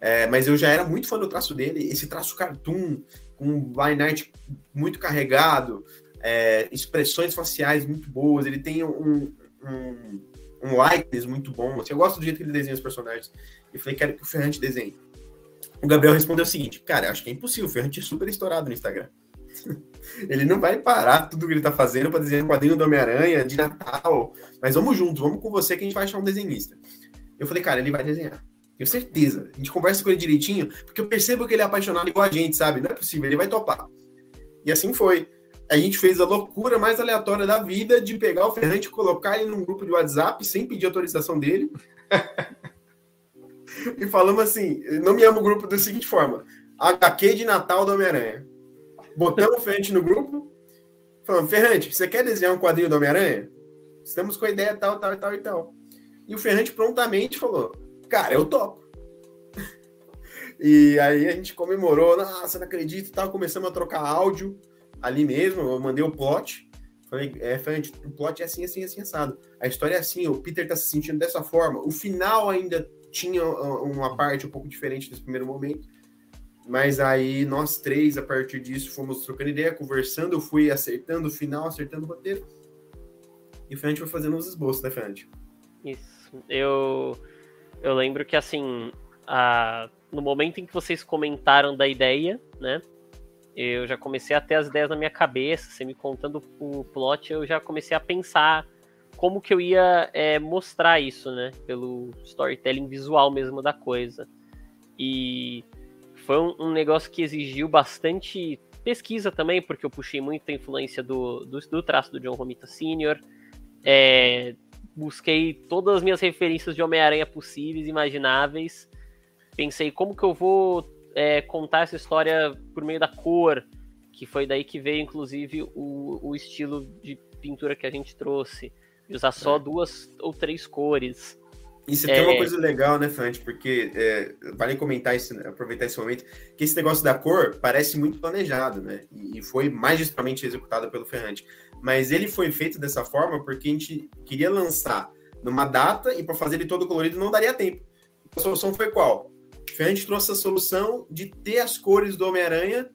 É, mas eu já era muito fã do traço dele, esse traço cartoon, com um line art muito carregado, é, expressões faciais muito boas, ele tem um, um, um likeness muito bom. Assim, eu gosto do jeito que ele desenha os personagens. E falei, quero que o Ferrante desenhe. O Gabriel respondeu o seguinte: Cara, acho que é impossível, o Ferrante é super estourado no Instagram. Ele não vai parar tudo que ele tá fazendo para desenhar um quadrinho do Homem-Aranha de Natal. Mas vamos juntos, vamos com você que a gente vai achar um desenhista. Eu falei, cara, ele vai desenhar. Tenho certeza. A gente conversa com ele direitinho, porque eu percebo que ele é apaixonado igual a gente, sabe? Não é possível, ele vai topar. E assim foi. A gente fez a loucura mais aleatória da vida de pegar o Ferrante e colocar ele num grupo de WhatsApp sem pedir autorização dele. e falamos assim: nomeamos o grupo da seguinte forma: HQ de Natal do Homem-Aranha. Botamos o Ferrante no grupo, falando: Ferrante, você quer desenhar um quadrinho do Homem-Aranha? Estamos com a ideia tal, tal e tal e tal. E o Ferrante prontamente falou: Cara, eu topo. e aí a gente comemorou, nossa, não acredito tal. Começamos a trocar áudio ali mesmo. Eu mandei o plot. Falei, é, Ferrante, o plot é assim, assim, assim, assado. A história é assim, o Peter tá se sentindo dessa forma. O final ainda tinha uma parte um pouco diferente desse primeiro momento. Mas aí nós três, a partir disso, fomos trocando ideia, conversando. Eu fui acertando o final, acertando o roteiro. E o Ferrante foi fazendo os esboços, né, Ferrante? Isso. Eu, eu lembro que, assim, a, no momento em que vocês comentaram da ideia, né? Eu já comecei a ter as ideias na minha cabeça, você me contando o plot, eu já comecei a pensar como que eu ia é, mostrar isso, né? Pelo storytelling visual mesmo da coisa. E foi um, um, negócio que exigiu bastante pesquisa também, porque eu puxei muita influência do, do, do traço do John Romita Sr., é, busquei todas as minhas referências de Homem-Aranha possíveis, imagináveis. Pensei como que eu vou é, contar essa história por meio da cor, que foi daí que veio, inclusive, o, o estilo de pintura que a gente trouxe. De usar só é. duas ou três cores. Isso é... tem uma coisa legal, né, Fante? Porque é, vale comentar isso, aproveitar esse momento, que esse negócio da cor parece muito planejado, né? E, e foi magistralmente executado pelo Ferrante. Mas ele foi feito dessa forma porque a gente queria lançar numa data e para fazer ele todo colorido não daria tempo. A solução foi qual? Gente trouxe a solução de ter as cores do Homem-Aranha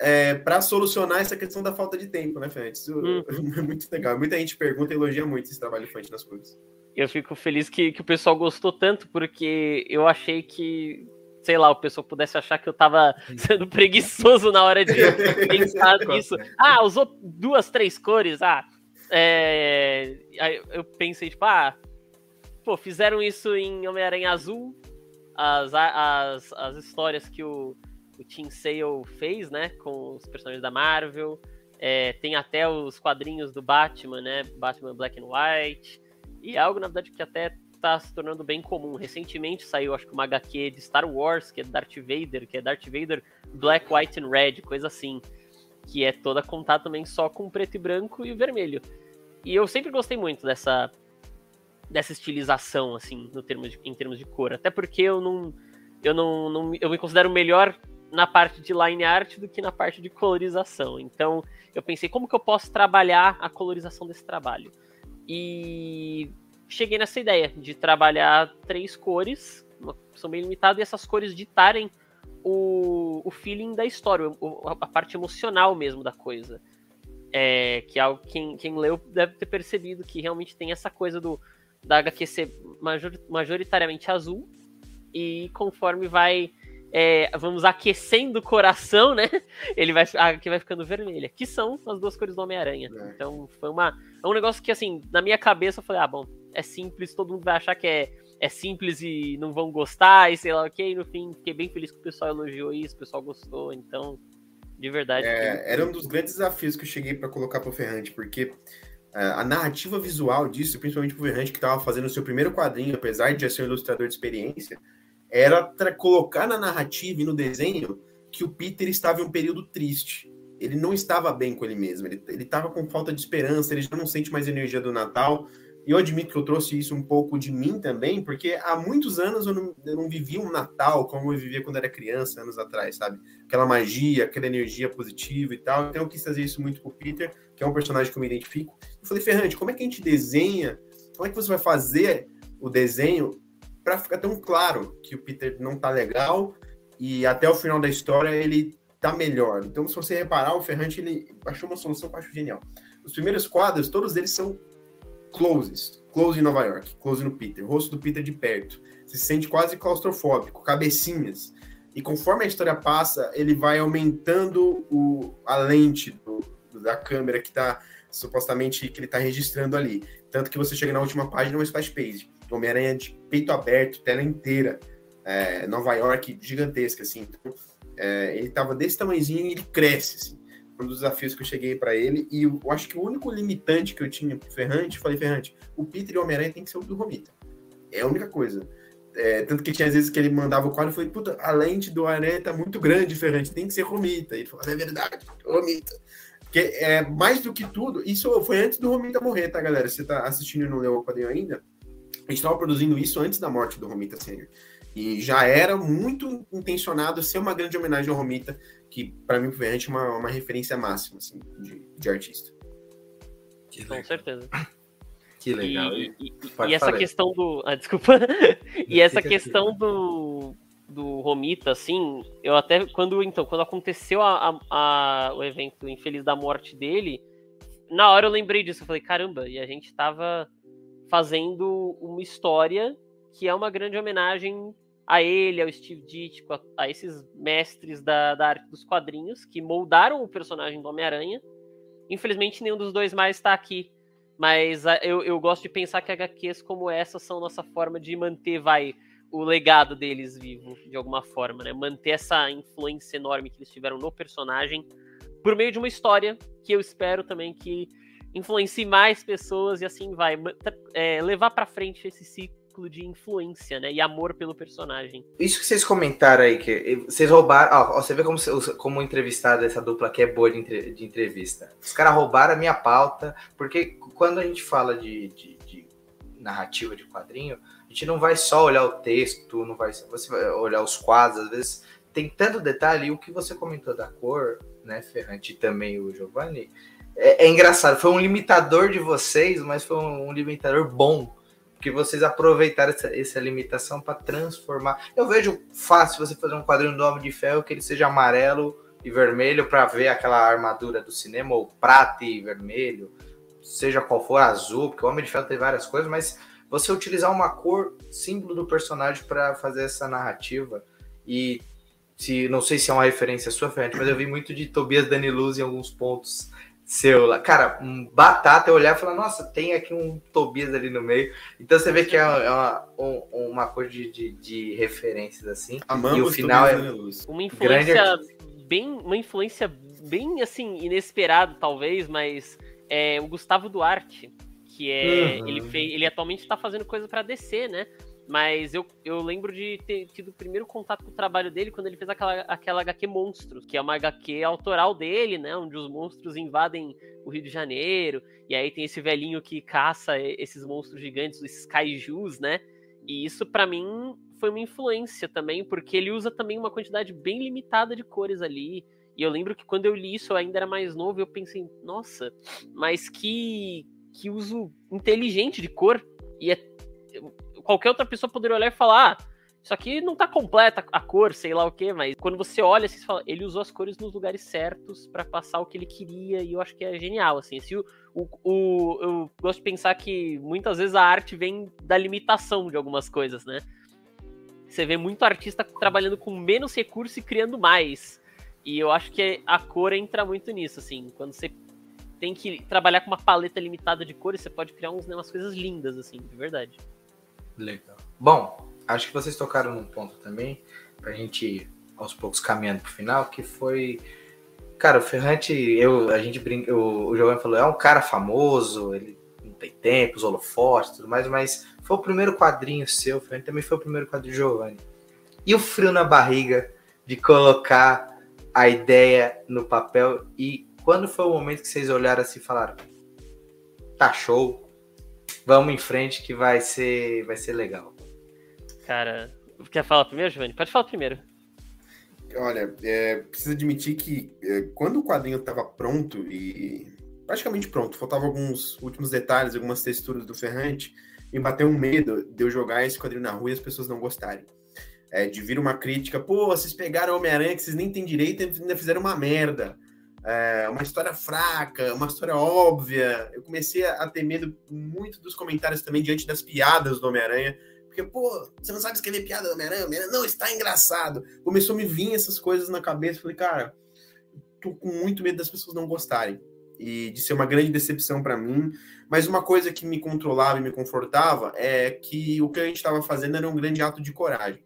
é, para solucionar essa questão da falta de tempo, né, Fernando? Isso hum. é muito legal. Muita gente pergunta e elogia muito esse trabalho de Fante nas cores. Eu fico feliz que, que o pessoal gostou tanto, porque eu achei que sei lá, o pessoal pudesse achar que eu tava sendo preguiçoso na hora de pensar nisso. Ah, usou duas, três cores. Ah, é... Aí eu pensei, tipo, ah, pô, fizeram isso em Homem-Aranha Azul, as, as, as histórias que o, o Tim Sale fez, né, com os personagens da Marvel. É, tem até os quadrinhos do Batman, né, Batman Black and White. E algo, na verdade, que até tá se tornando bem comum. Recentemente saiu, acho que uma HQ de Star Wars, que é Darth Vader, que é Darth Vader Black, White and Red, coisa assim. Que é toda contada também só com preto e branco e vermelho. E eu sempre gostei muito dessa dessa estilização, assim, no termo de, em termos de cor. Até porque eu não, eu não, não. Eu me considero melhor na parte de line art do que na parte de colorização. Então, eu pensei, como que eu posso trabalhar a colorização desse trabalho? E cheguei nessa ideia de trabalhar três cores, uma opção bem limitada, e essas cores ditarem o, o feeling da história, o, a parte emocional mesmo da coisa. É, que é algo que quem, quem leu deve ter percebido que realmente tem essa coisa do da HQ ser major, majoritariamente azul, e conforme vai é, vamos aquecendo o coração, né? Ele vai, a HQ vai ficando vermelha, que são as duas cores do Homem-Aranha. É. Então foi uma, é um negócio que, assim, na minha cabeça eu falei, ah, bom, é simples, todo mundo vai achar que é, é simples e não vão gostar, e sei lá o que, no fim fiquei bem feliz que o pessoal elogiou isso, o pessoal gostou, então, de verdade. É, era um dos grandes desafios que eu cheguei para colocar pro Ferrante, porque a narrativa visual disso, principalmente pro Ferrante que estava fazendo o seu primeiro quadrinho, apesar de já ser um ilustrador de experiência, era colocar na narrativa e no desenho que o Peter estava em um período triste. Ele não estava bem com ele mesmo, ele estava com falta de esperança, ele já não sente mais energia do Natal, e eu admito que eu trouxe isso um pouco de mim também, porque há muitos anos eu não, eu não vivia um Natal como eu vivia quando era criança, anos atrás, sabe? Aquela magia, aquela energia positiva e tal. Então eu quis trazer isso muito pro Peter, que é um personagem que eu me identifico. Eu falei, Ferrante, como é que a gente desenha? Como é que você vai fazer o desenho para ficar tão claro que o Peter não tá legal e até o final da história ele tá melhor? Então, se você reparar, o Ferrante ele achou uma solução que eu acho genial. Os primeiros quadros, todos eles são closes. Close em Nova York, close no Peter, rosto do Peter de perto. Se sente quase claustrofóbico, cabecinhas. E conforme a história passa, ele vai aumentando o, a lente da câmera que está supostamente que ele está registrando ali. Tanto que você chega na última página, uma splash page. Homem-Aranha de peito aberto, tela inteira. É, Nova York gigantesca, assim. Então, é, ele estava desse tamanhozinho e ele cresce, assim. um dos desafios que eu cheguei para ele, e eu acho que o único limitante que eu tinha pro Ferrante, falei, Ferrante, o Peter e o Homem-Aranha tem que ser o do Romita. É a única coisa. É, tanto que tinha às vezes que ele mandava o quadro e falei, puta, a lente do Aranha tá muito grande, Ferrante, tem que ser Romita. E ele falou, é verdade, Romita. Porque é mais do que tudo, isso foi antes do Romita morrer, tá, galera? Você tá assistindo e não leu o quadrinho ainda? A gente tava produzindo isso antes da morte do Romita Senior. E já era muito intencionado ser uma grande homenagem ao Romita, que para mim, Ferrante, é uma, uma referência máxima assim, de, de artista. Com certeza. Que legal. E, e, e essa questão do. Ah, desculpa. e essa questão do, do Romita, assim, eu até. Quando, então, quando aconteceu a, a, a, o evento infeliz da morte dele, na hora eu lembrei disso. Eu falei, caramba, e a gente tava fazendo uma história que é uma grande homenagem a ele, ao Steve Ditko, a, a esses mestres da, da arte dos quadrinhos que moldaram o personagem do Homem-Aranha. Infelizmente, nenhum dos dois mais está aqui. Mas a, eu, eu gosto de pensar que HQs como essa são nossa forma de manter, vai, o legado deles vivo, de alguma forma, né? Manter essa influência enorme que eles tiveram no personagem por meio de uma história que eu espero também que influencie mais pessoas e assim vai. É, levar para frente esse ciclo de influência, né? E amor pelo personagem. Isso que vocês comentaram aí, que vocês roubaram. Ó, você vê como, como entrevistado essa dupla aqui é boa de, de entrevista. Os caras roubaram a minha pauta, porque quando a gente fala de, de, de, narrativa de quadrinho, a gente não vai só olhar o texto, não vai, você vai olhar os quadros, às vezes tem tanto detalhe, e o que você comentou da cor, né, Ferrante, e também o Giovanni, é, é, engraçado, foi um limitador de vocês, mas foi um, um limitador bom, que vocês aproveitaram essa, essa limitação para transformar. Eu vejo fácil você fazer um quadrinho do Homem de Ferro que ele seja amarelo e vermelho para ver aquela armadura do cinema, ou prata e vermelho, seja qual for, azul, porque o Homem de Ferro tem várias coisas, mas você utilizar uma cor símbolo do personagem para fazer essa narrativa e se não sei se é uma referência sua, Fernanda, mas eu vi muito de Tobias Daniluz em alguns pontos seu lá. Cara, um batata, eu olhar e falar, nossa, tem aqui um Tobias ali no meio. Então você vê que é uma, uma coisa de, de, de referências assim. Amamos e o final é uma influência bem, uma influência bem assim inesperada talvez, mas é o Gustavo Duarte, que é uhum. ele fez, ele atualmente está fazendo coisa para descer, né? Mas eu, eu lembro de ter tido o primeiro contato com o trabalho dele quando ele fez aquela, aquela HQ Monstros, que é uma HQ autoral dele, né? Onde os monstros invadem o Rio de Janeiro. E aí tem esse velhinho que caça esses monstros gigantes, esses kaijus, né? E isso para mim foi uma influência também, porque ele usa também uma quantidade bem limitada de cores ali. E eu lembro que quando eu li isso, eu ainda era mais novo, eu pensei, nossa, mas que, que uso inteligente de cor. E é qualquer outra pessoa poderia olhar e falar: ah, isso aqui não tá completa a cor, sei lá o que, mas quando você olha, você fala, ele usou as cores nos lugares certos para passar o que ele queria, e eu acho que é genial, assim. Assim, o, o, o, eu gosto de pensar que muitas vezes a arte vem da limitação de algumas coisas, né? Você vê muito artista trabalhando com menos recurso e criando mais. E eu acho que a cor entra muito nisso, assim. Quando você tem que trabalhar com uma paleta limitada de cores, você pode criar uns, né, umas coisas lindas, assim, de verdade. Legal. Bom, acho que vocês tocaram num ponto também, pra gente aos poucos caminhando pro final, que foi. Cara, o Ferrante, eu, a gente brinca, o, o Giovanni falou, é um cara famoso, ele não tem tempo, os holofotes e tudo mais, mas foi o primeiro quadrinho seu, o Ferrante também foi o primeiro quadrinho do Giovanni. E o frio na barriga de colocar a ideia no papel e quando foi o momento que vocês olharam assim e falaram, tá show, vamos em frente que vai ser, vai ser legal. Cara, quer falar primeiro, Giovanni? Pode falar primeiro. Olha, é, preciso admitir que é, quando o quadrinho estava pronto e praticamente pronto, faltavam alguns últimos detalhes, algumas texturas do Ferrante, me bateu um medo de eu jogar esse quadrinho na rua e as pessoas não gostarem. É, de vir uma crítica, pô, vocês pegaram Homem-Aranha que vocês nem têm direito e ainda fizeram uma merda é, uma história fraca, uma história óbvia. Eu comecei a ter medo muito dos comentários também diante das piadas do Homem-Aranha. Porque, pô, você não sabe escrever piada do Homem-Aranha? Homem não, está engraçado. Começou a me vir essas coisas na cabeça. Falei, cara, tô com muito medo das pessoas não gostarem. E de ser uma grande decepção para mim. Mas uma coisa que me controlava e me confortava é que o que a gente estava fazendo era um grande ato de coragem.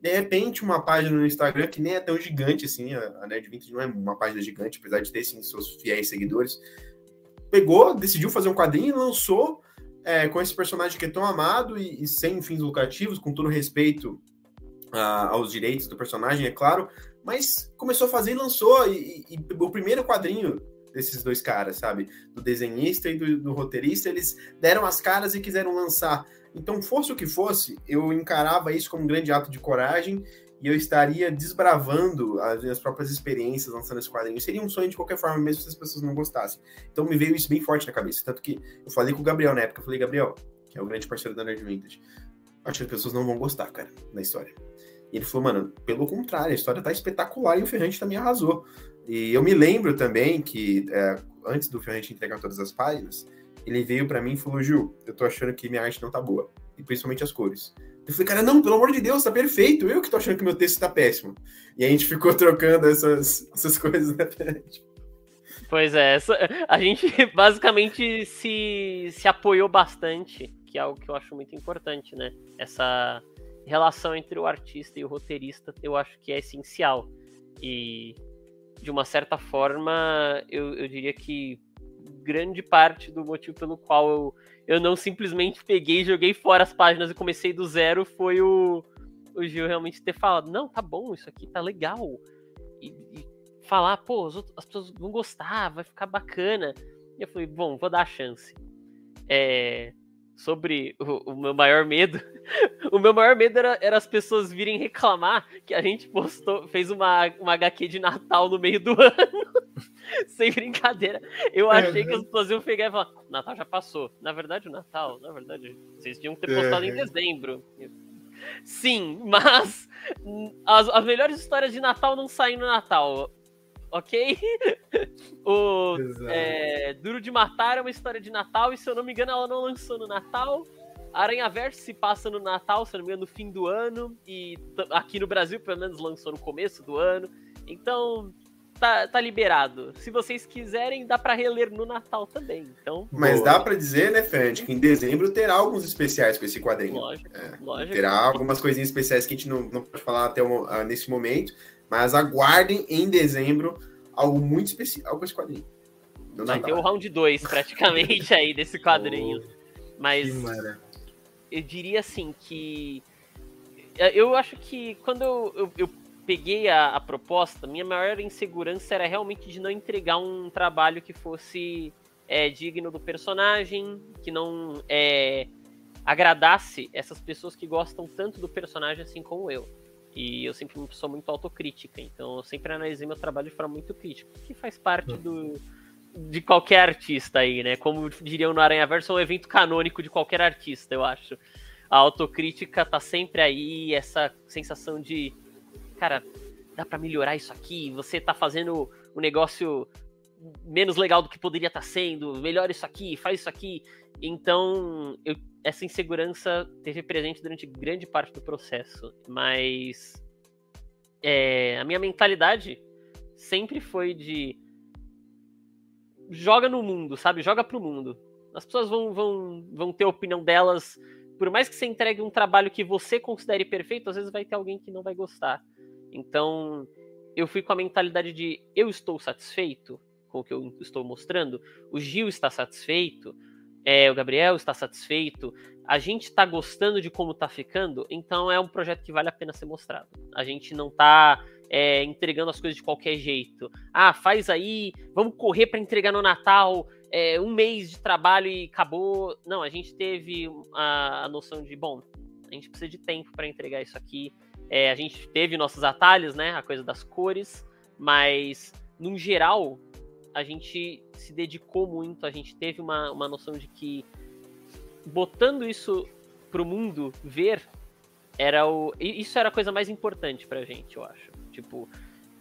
De repente, uma página no Instagram que nem é tão gigante assim, a, Nerd Vintage não é uma página gigante, apesar de ter sim seus fiéis seguidores, pegou, decidiu fazer um quadrinho e lançou é, com esse personagem que é tão amado e, e sem fins lucrativos, com todo respeito uh, aos direitos do personagem, é claro, mas começou a fazer e lançou. E, e, e, o primeiro quadrinho desses dois caras, sabe? Do desenhista e do, do, roteirista, eles deram as caras e quiseram lançar. Então, fosse o que fosse, eu encarava isso como um grande ato de coragem e eu estaria desbravando as minhas próprias experiências lançando esse quadrinho. Seria um sonho de qualquer forma, mesmo se as pessoas não gostassem. Então, me veio isso bem forte na cabeça. Tanto que eu falei com o Gabriel na época, eu falei, Gabriel, que é o grande parceiro da Nerd Vintage, acho que as pessoas não vão gostar, cara, da história. E ele falou, mano, pelo contrário, a história tá espetacular e o Ferrante também arrasou. E eu me lembro também que, é, antes do Ferrante entregar todas as páginas, ele veio para mim e falou, Gil, eu tô achando que minha arte não tá boa. E principalmente as cores. Eu falei, cara, não, pelo amor de Deus, tá perfeito. Eu que tô achando que meu texto tá péssimo. E a gente ficou trocando essas, essas coisas, né? Pois é, essa, a gente basicamente se, se apoiou bastante, que é algo que eu acho muito importante, né? Essa relação entre o artista e o roteirista eu acho que é essencial. E de uma certa forma, eu, eu diria que grande parte do motivo pelo qual eu, eu não simplesmente peguei, joguei fora as páginas e comecei do zero foi o, o Gil realmente ter falado: não, tá bom, isso aqui tá legal. E, e falar, pô, as, as, pessoas vão gostar, vai ficar bacana. E eu falei: bom, vou dar a chance. É, sobre o, o, meu maior medo. o meu maior medo era, era, as pessoas virem reclamar que a gente postou, fez uma, uma HQ de Natal no meio do ano. Sem brincadeira. Eu achei que as pessoas iam pegar e falar: Natal já passou. Na verdade, o Natal, na verdade, vocês tinham que ter postado em dezembro. Sim, mas as, as melhores histórias de Natal não saem no Natal ok? o é, Duro de Matar é uma história de Natal e, se eu não me engano, ela não lançou no Natal. Aranha Verso se passa no Natal, se eu não me engano, no fim do ano. E aqui no Brasil, pelo menos, lançou no começo do ano. Então, tá, tá liberado. Se vocês quiserem, dá para reler no Natal também. Então, Mas boa. dá para dizer, né, Fred, que em dezembro terá alguns especiais com esse quadrinho. Lógico, é, lógico. Terá algumas coisinhas especiais que a gente não, não pode falar até o, uh, nesse momento. Mas aguardem em dezembro algo muito especial com esse quadrinho. Vai ter o round 2, praticamente, aí, desse quadrinho. Oh, Mas eu diria assim que. Eu acho que quando eu, eu, eu peguei a, a, proposta, minha maior insegurança era realmente de não entregar um trabalho que fosse é, digno do personagem, que não é, agradasse essas pessoas que gostam tanto do personagem assim como eu. E eu sempre sou muito autocrítica, então eu sempre analisei meu trabalho de forma muito crítica, que faz parte do, de qualquer artista aí, né? Como diriam no Aranha Verso, é um evento canônico de qualquer artista, eu acho. A autocrítica tá sempre aí, essa sensação de, cara, dá para melhorar isso aqui, você tá fazendo um negócio menos legal do que poderia estar tá sendo, melhora isso aqui, faz isso aqui. Então, eu essa insegurança teve presente durante grande parte do processo, mas é, a minha mentalidade sempre foi de joga no mundo, sabe? Joga pro mundo. As pessoas vão, vão, vão ter a opinião delas. Por mais que você entregue um trabalho que você considere perfeito, às vezes vai ter alguém que não vai gostar. Então, eu fui com a mentalidade de eu estou satisfeito com o que eu estou mostrando, o Gil está satisfeito, é, o Gabriel está satisfeito, a gente está gostando de como está ficando, então é um projeto que vale a pena ser mostrado. A gente não está é, entregando as coisas de qualquer jeito. Ah, faz aí, vamos correr para entregar no Natal, é, um mês de trabalho e acabou. Não, a gente teve a, a noção de, bom, a gente precisa de tempo para entregar isso aqui. É, a gente teve nossos atalhos, né? A coisa das cores, mas, no geral, a gente se dedicou muito, a gente teve uma, uma noção de que botando isso pro mundo ver era o isso era a coisa mais importante pra gente, eu acho. Tipo,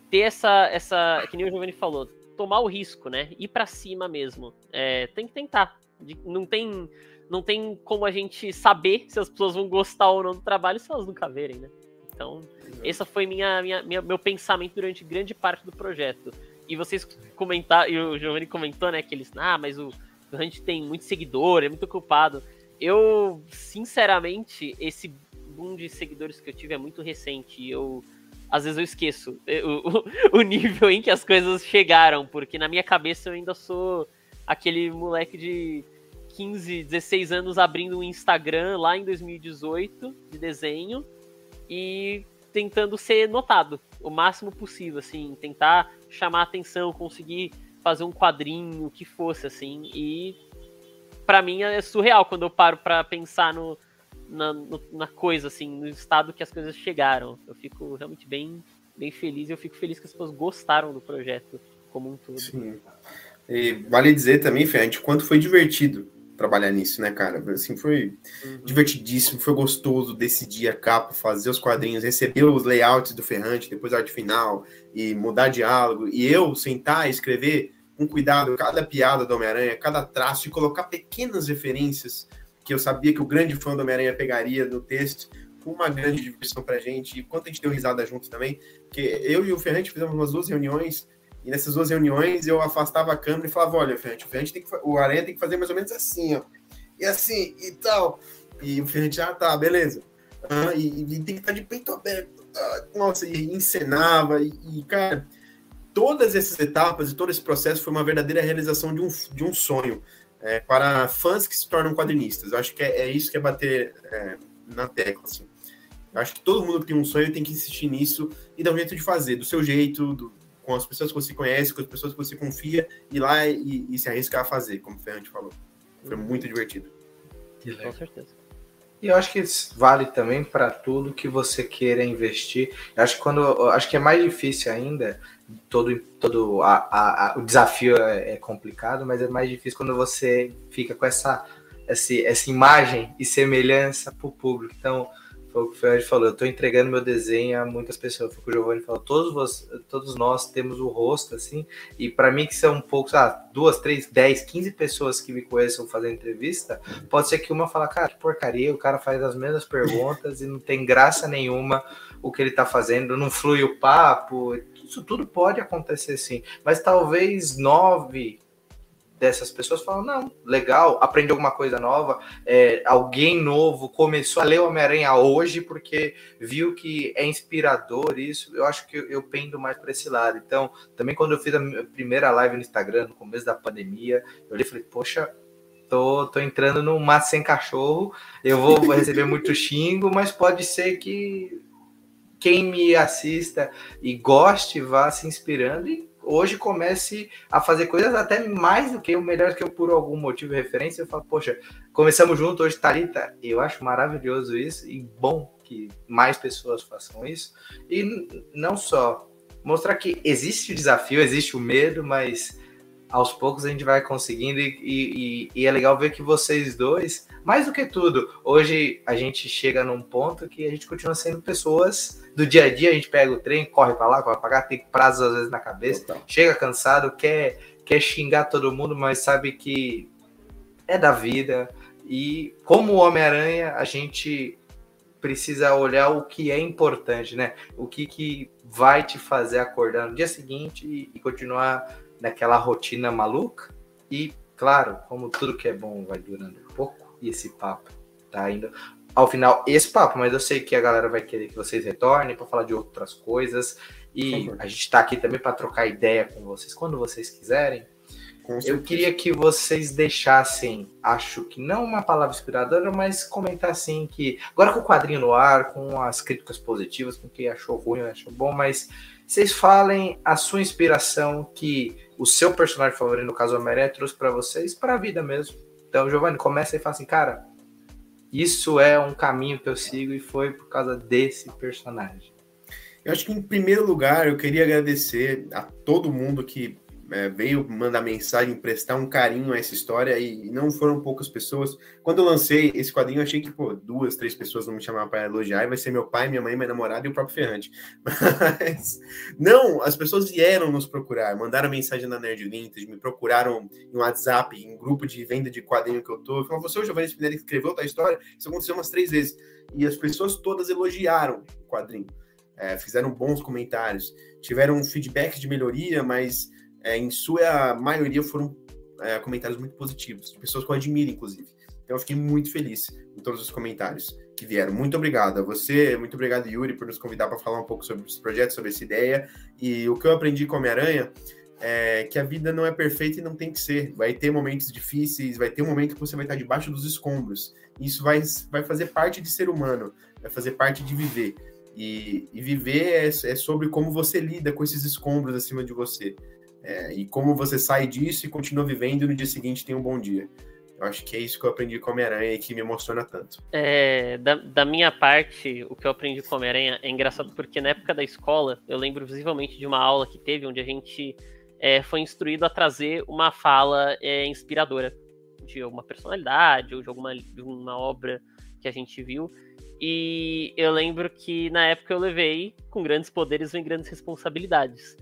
ter essa essa, que nem o Giovanni falou, tomar o risco, né? Ir para cima mesmo. É, tem que tentar. Não tem não tem como a gente saber se as pessoas vão gostar ou não do trabalho se elas nunca verem, né? Então, esse foi minha, minha, minha, meu pensamento durante grande parte do projeto. E vocês comentaram, e o Giovanni comentou, né, que eles, ah, mas o Hunt tem muito seguidor, é muito ocupado. Eu, sinceramente, esse boom de seguidores que eu tive é muito recente. E eu. Às vezes eu esqueço o, o, o nível em que as coisas chegaram, porque na minha cabeça eu ainda sou aquele moleque de 15, 16 anos abrindo um Instagram lá em 2018 de desenho e tentando ser notado o máximo possível, assim, tentar chamar atenção, conseguir fazer um quadrinho, o que fosse, assim, e para mim é surreal quando eu paro para pensar no na, no, na, coisa, assim, no estado que as coisas chegaram. Eu fico realmente bem, bem feliz e eu fico feliz que as pessoas gostaram do projeto como um todo. Sim. E vale dizer também, Ferrante, quanto foi divertido trabalhar nisso, né, cara? Assim, foi uhum. divertidíssimo, foi gostoso decidir a capa, fazer os quadrinhos, receber os layouts do Ferrante, depois a arte final e mudar diálogo. E eu sentar e escrever com cuidado cada piada do Homem-Aranha, cada traço, e colocar pequenas referências que eu sabia que o grande fã do Homem-Aranha pegaria no texto. Foi uma grande diversão pra gente. E quanto a gente deu risada juntos também, que eu e o Ferrante fizemos umas duas reuniões nessas duas reuniões eu afastava a câmera e falava: olha, Ferrante, o, Ferrante tem que, o Aranha tem que fazer mais ou menos assim, ó. E assim, e tal. E o Ferrante, ah, tá, beleza. Ah, e, e, tem que estar de peito aberto. Ah, nossa, e encenava. E, e, cara, todas essas etapas e todo esse processo foi uma verdadeira realização de um, de um sonho. É, para fãs que se tornam quadrinistas. Eu acho que é, é isso que é bater é, na tecla. Assim. Eu acho que todo mundo que tem um sonho tem que insistir nisso e dar um jeito de fazer, do seu jeito, do, com as pessoas que você conhece, com as pessoas que você confia, ir lá e, e se arriscar a fazer, como o Ferrante falou. Foi uhum. muito divertido. Com certeza. E eu acho que vale também para tudo que você queira investir. Eu acho que quando acho que é mais difícil ainda, todo, todo a, a, a, o desafio é, é, complicado, mas é mais difícil quando você fica com essa, essa, essa imagem e semelhança para o público. Então, foi o que o Fred falou, eu estou entregando meu desenho a muitas pessoas. Foi o que o Giovanni falou, todos, todos nós temos o rosto, assim, e para mim que são poucos, ah, duas, três, dez, quinze pessoas que me conheçam fazendo entrevista, pode ser que uma fala, cara, que porcaria, o cara faz as mesmas perguntas e não tem graça nenhuma o que ele está fazendo, não flui o papo, isso tudo pode acontecer sim, mas talvez nove dessas pessoas falam: não, legal, aprendi alguma coisa nova, é, alguém novo começou a ler Homem-Aranha hoje porque viu que é inspirador isso. Eu acho que eu, pendo mais para esse lado. Então, também quando eu fiz a primeira live no Instagram, no começo da pandemia, eu e falei: poxa. Tô, tô entrando no mato sem cachorro, eu vou receber muito xingo, mas pode ser que quem me assista e goste vá se inspirando e hoje comece a fazer coisas até mais do que o melhor que eu, por algum motivo de referência, eu falo, poxa, começamos junto hoje, Tarita, eu acho maravilhoso isso e bom que mais pessoas façam isso. E não só mostrar que existe o desafio, existe o medo, mas aos poucos a gente vai conseguindo e, e, e, é legal ver que vocês dois, mais do que tudo, hoje a gente chega num ponto que a gente continua sendo pessoas do dia a dia, a gente pega o trem, corre para lá, corre para cá, tem prazos às vezes na cabeça, Total. chega cansado, quer, quer xingar todo mundo, mas sabe que é da vida e como Homem-Aranha a gente precisa olhar o que é importante, né? O que, que vai te fazer acordar no dia seguinte e, e continuar naquela rotina maluca. E, claro, como tudo que é bom vai durando pouco, e esse papo tá indo ao final esse papo, mas eu sei que a galera vai querer que vocês retornem para falar de outras coisas. E a gente está aqui também para trocar ideia com vocês quando vocês quiserem. Eu queria que vocês deixassem, acho que não uma palavra inspiradora, mas comentassem que, agora com o quadrinho no ar, com as críticas positivas, com quem achou ruim, achou bom, mas vocês falem a sua inspiração que o seu personagem favorito, no caso Homem-Aranha, trouxe para vocês para a vida mesmo. Então, Giovanni, começa e fala assim, cara, isso é um caminho que eu sigo e foi por causa desse personagem. Eu acho que, em primeiro lugar, eu queria agradecer a todo mundo que é, veio mandar mensagem, prestar um carinho a essa história e não foram poucas pessoas. Quando eu lancei esse quadrinho, eu achei que pô, duas, três pessoas vão me chamar para elogiar e vai ser meu pai, minha mãe, minha namorada e o próprio Ferrante. Mas não, as pessoas vieram nos procurar, mandaram mensagem na Nerd Vintage, me procuraram em WhatsApp, em grupo de venda de quadrinho que eu tô. Falaram, você, o Giovanni Spinelli, que escreveu a história? Isso aconteceu umas três vezes. E as pessoas todas elogiaram o quadrinho. É, fizeram bons comentários, tiveram feedback de melhoria, mas é, em sua maioria foram é, comentários muito positivos, de pessoas que eu admiro, inclusive. Então eu fiquei muito feliz em todos os comentários. que vieram. Muito obrigado a você, muito obrigado, Yuri, por nos convidar para falar um pouco sobre esse projeto, sobre essa ideia. E o que eu aprendi com Homem-Aranha é que a vida não é perfeita e não tem que ser. Vai ter momentos difíceis, vai ter um momento que você vai estar debaixo dos escombros. Isso vai, vai fazer parte de ser humano, vai fazer parte de viver. E, e viver é, é, sobre como você lida com esses escombros acima de você. É, e como você sai disso e continua vivendo e no dia seguinte tem um bom dia. Eu acho que é isso que eu aprendi com Homem-Aranha e que me emociona tanto. É, da, da, minha parte, o que eu aprendi com Homem-Aranha é engraçado porque na época da escola, eu lembro visivelmente de uma aula que teve onde a gente é, foi instruído a trazer uma fala é, inspiradora de alguma personalidade ou de alguma de uma obra que a gente viu. E eu lembro que na época eu levei com grandes poderes vem grandes responsabilidades.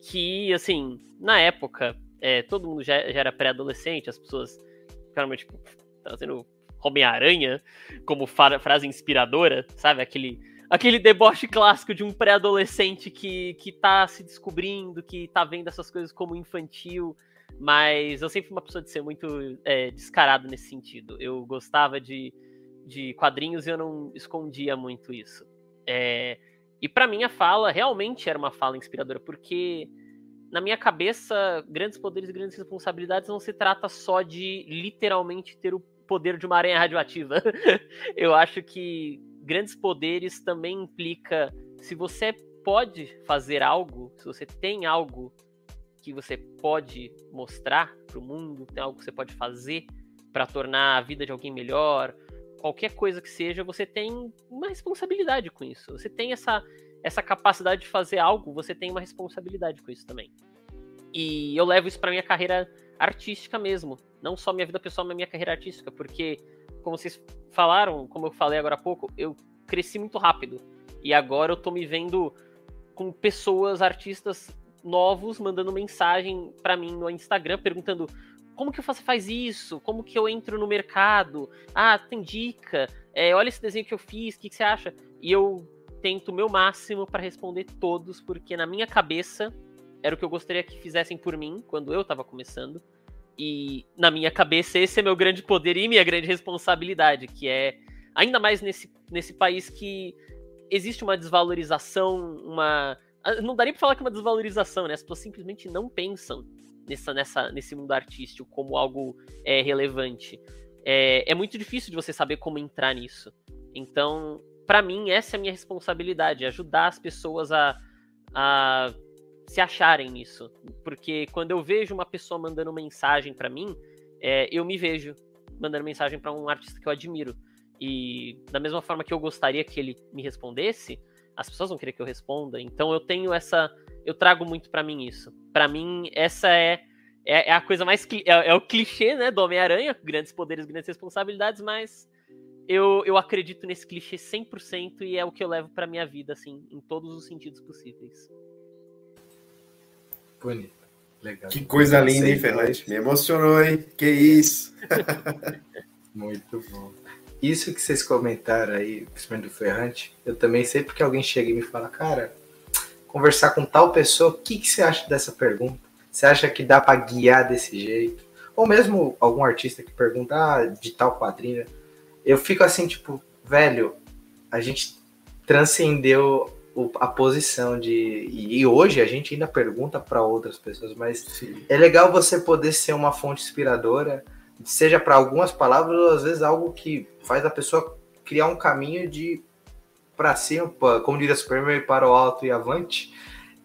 Que, assim, na época, é, todo mundo já, já era pré-adolescente, as pessoas ficaram tipo, trazendo Homem-Aranha como frase inspiradora, sabe? Aquele, aquele deboche clássico de um pré-adolescente que, que tá se descobrindo, que tá vendo essas coisas como infantil. Mas eu sempre fui uma pessoa de ser muito é, descarado nesse sentido. Eu gostava de, de quadrinhos e eu não escondia muito isso. É, e para mim a fala realmente era uma fala inspiradora, porque na minha cabeça, grandes poderes e grandes responsabilidades não se trata só de literalmente ter o poder de uma aranha radioativa. Eu acho que grandes poderes também implica se você pode fazer algo, se você tem algo que você pode mostrar para o mundo, tem algo que você pode fazer para tornar a vida de alguém melhor, qualquer coisa que seja, você tem uma responsabilidade com isso. Você tem essa essa capacidade de fazer algo, você tem uma responsabilidade com isso também. E eu levo isso para minha carreira artística mesmo, não só minha vida pessoal, mas minha carreira artística, porque como vocês falaram, como eu falei agora há pouco, eu cresci muito rápido. E agora eu tô me vendo com pessoas, artistas novos mandando mensagem para mim no Instagram perguntando como que você faz isso? Como que eu entro no mercado? Ah, tem dica? É, olha esse desenho que eu fiz, o que, que você acha? E eu tento o meu máximo para responder todos, porque na minha cabeça era o que eu gostaria que fizessem por mim quando eu estava começando. E na minha cabeça esse é meu grande poder e minha grande responsabilidade, que é ainda mais nesse, nesse país que existe uma desvalorização, uma ah, não daria para falar que é uma desvalorização, né? As pessoas simplesmente não pensam nessa, nessa, nesse mundo artístico como algo é, relevante. É, é muito difícil de você saber como entrar nisso. Então, para mim, essa é a minha responsabilidade, ajudar as pessoas a, a se acharem nisso. Porque quando eu vejo uma pessoa mandando mensagem para mim, é, eu me vejo mandando mensagem para um artista que eu admiro. E da mesma forma que eu gostaria que ele me respondesse, as pessoas vão querer que eu responda. Então eu tenho essa. Eu trago muito para mim isso. Para mim, essa é, é, é, a coisa mais. É, é o clichê né, do Homem-Aranha: grandes poderes, grandes responsabilidades, mas eu, eu acredito nesse clichê 100% e é o que eu levo para minha vida, assim, em todos os sentidos possíveis. Bonito. Legal. Que coisa linda, hein, Fernandes? Me emocionou, hein? Que isso! Muito bom. Isso que vocês comentaram aí, principalmente do Ferrante, eu também sei porque alguém chega e me fala, cara, conversar com tal pessoa, o que, que você acha dessa pergunta? Você acha que dá para guiar desse jeito? Ou mesmo algum artista que pergunta, ah, de tal quadrinho, eu fico assim, tipo, velho, a gente transcendeu a posição de. E hoje a gente ainda pergunta para outras pessoas, mas Sim. é legal você poder ser uma fonte inspiradora, seja para algumas palavras ou às vezes algo que faz a pessoa criar um caminho de para cima, como diria Superman, para o alto e avante,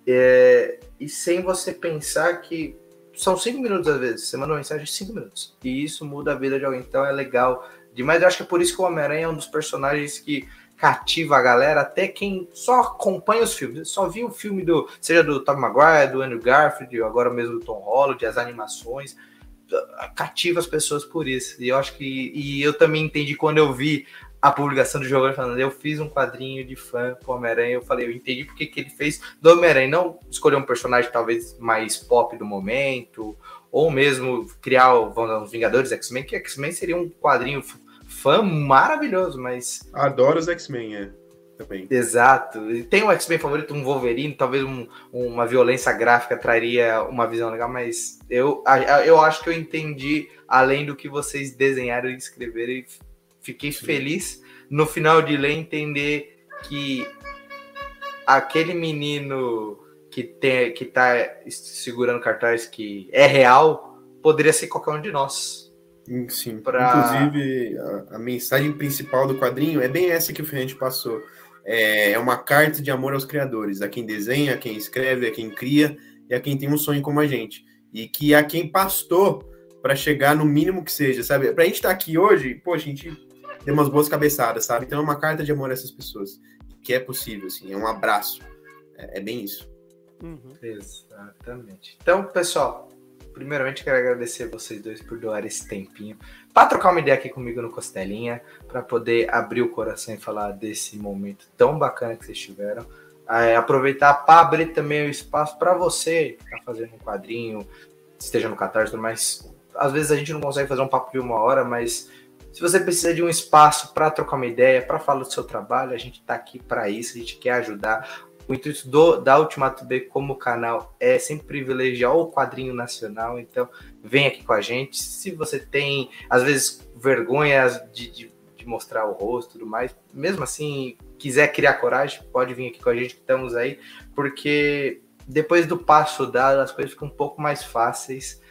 é, e sem você pensar que são cinco minutos às vezes, você manda uma mensagem cinco minutos, e isso muda a vida de alguém, então é legal demais. Eu acho que é por isso que o Homem-Aranha é um dos personagens que cativa a galera, até quem só acompanha os filmes, só viu o filme do, seja do Tom Maguire, do Andrew Garfield, agora mesmo do Tom Holland, as animações, cativa as pessoas por isso. E eu acho que e eu também entendi quando eu vi a publicação do jogo falando, eu fiz um quadrinho de fã com o Homem-Aranha, eu falei, eu entendi porque que ele fez do Homem-Aranha, não escolher um personagem talvez mais pop do momento, ou mesmo criar os Vingadores X-Men, que X-Men seria um quadrinho fã maravilhoso, mas. Adoro os X-Men, é. Também. Exato. Tem um X-Men favorito, um Wolverine, talvez um, uma violência gráfica traria uma visão legal, mas eu, eu acho que eu entendi além do que vocês desenharam e escreveram e fiquei feliz no final de ler entender que aquele menino que tem que tá segurando cartaz que é real poderia ser qualquer um de nós. Sim. Pra... Inclusive, a, a, mensagem principal do quadrinho é bem essa que o Ferrante passou. É, é uma carta de amor aos criadores, a quem desenha, a quem escreve, a quem cria e a quem tem um sonho como a gente. E que a quem pastou para chegar no mínimo que seja, sabe? Pra gente estar tá aqui hoje, pô, a gente deu umas boas cabeçadas, sabe? Então é uma carta de amor a essas pessoas. Que é possível, assim, é um abraço. É, é bem isso. Uhum. Exatamente. Então, pessoal, primeiramente quero agradecer vocês dois por doar esse tempinho para trocar uma ideia aqui comigo no Costelinha, para poder abrir o coração e falar desse momento tão bacana que vocês tiveram. É, aproveitar para abrir também o espaço para você que tá fazendo um quadrinho, esteja no Catarse, mas às vezes a gente não consegue fazer um papo de uma hora, mas se você precisa de um espaço para trocar uma ideia, para falar do seu trabalho, a gente está aqui para isso, a gente quer ajudar. O intuito do, da Ultimato B como canal é sempre privilegiar o quadrinho nacional, então vem aqui com a gente. Se você tem, às vezes, vergonha de, de, de mostrar o rosto e tudo mais, mesmo assim, quiser criar coragem, pode vir aqui com a gente que estamos aí, porque depois do passo dado, as coisas ficam um pouco mais fáceis.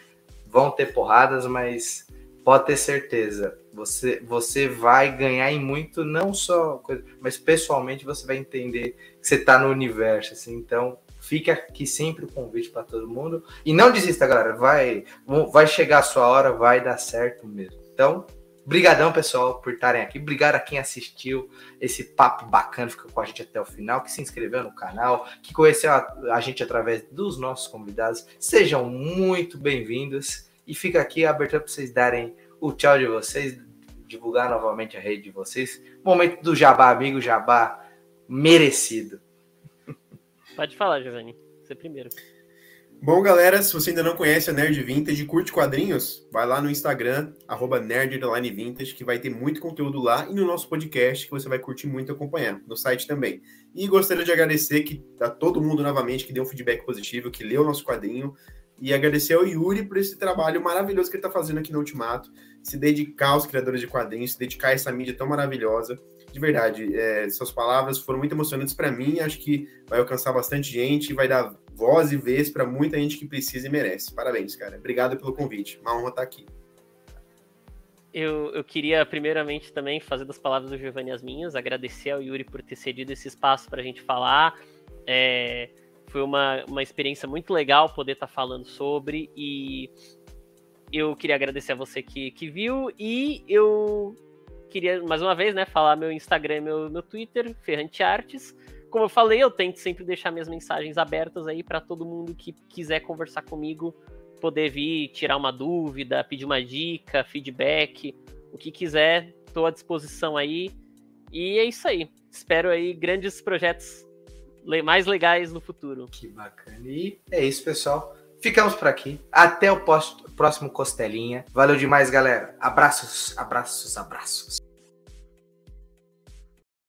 Vão ter porradas, mas pode ter certeza, você, você vai ganhar em muito, não só coisa, mas pessoalmente você vai entender que você está no universo, assim, então fica aqui sempre o convite para todo mundo. E não desista, galera, vai, vai chegar a sua hora, vai dar certo mesmo. Então, brigadão pessoal por estarem aqui, obrigado a quem assistiu esse papo bacana, ficou com a gente até o final, que se inscreveu no canal, que conheceu a, a gente através dos nossos convidados, sejam muito bem-vindos e fica aqui a abertura para vocês darem o tchau de vocês, divulgar novamente a rede de vocês. Momento do jabá, amigo, jabá merecido. Pode falar, Giovanni. Você primeiro. Bom, galera, se você ainda não conhece a Nerd Vintage e curte quadrinhos, vai lá no Instagram, arroba Vintage, que vai ter muito conteúdo lá, e no nosso podcast, que você vai curtir muito acompanhar, no site também. E gostaria de agradecer que a todo mundo novamente que deu um feedback positivo, que leu o nosso quadrinho, e agradecer ao Yuri por esse trabalho maravilhoso que ele está fazendo aqui no Ultimato, se dedicar aos criadores de quadrinhos, se dedicar a essa mídia tão maravilhosa. De verdade, é, suas palavras foram muito emocionantes para mim, acho que vai alcançar bastante gente, vai dar voz e vez para muita gente que precisa e merece. Parabéns, cara. Obrigado pelo convite. Uma honra estar aqui. Eu, eu queria, primeiramente, também fazer das palavras do Giovanni as minhas, agradecer ao Yuri por ter cedido esse espaço para a gente falar. É, foi uma, uma experiência muito legal poder estar tá falando sobre e eu queria agradecer a você que, que viu e eu queria, mais uma vez, né, falar meu Instagram meu, meu Twitter, Ferrante Artes. Como eu falei, eu tento sempre deixar minhas mensagens abertas aí para todo mundo que quiser conversar comigo, poder vir, tirar uma dúvida, pedir uma dica, feedback, o que quiser, estou à disposição aí. E é isso aí. Espero aí grandes projetos mais legais no futuro. Que bacana. E é isso, pessoal. Ficamos por aqui. Até o próximo Costelinha. Valeu demais, galera. Abraços, abraços, abraços.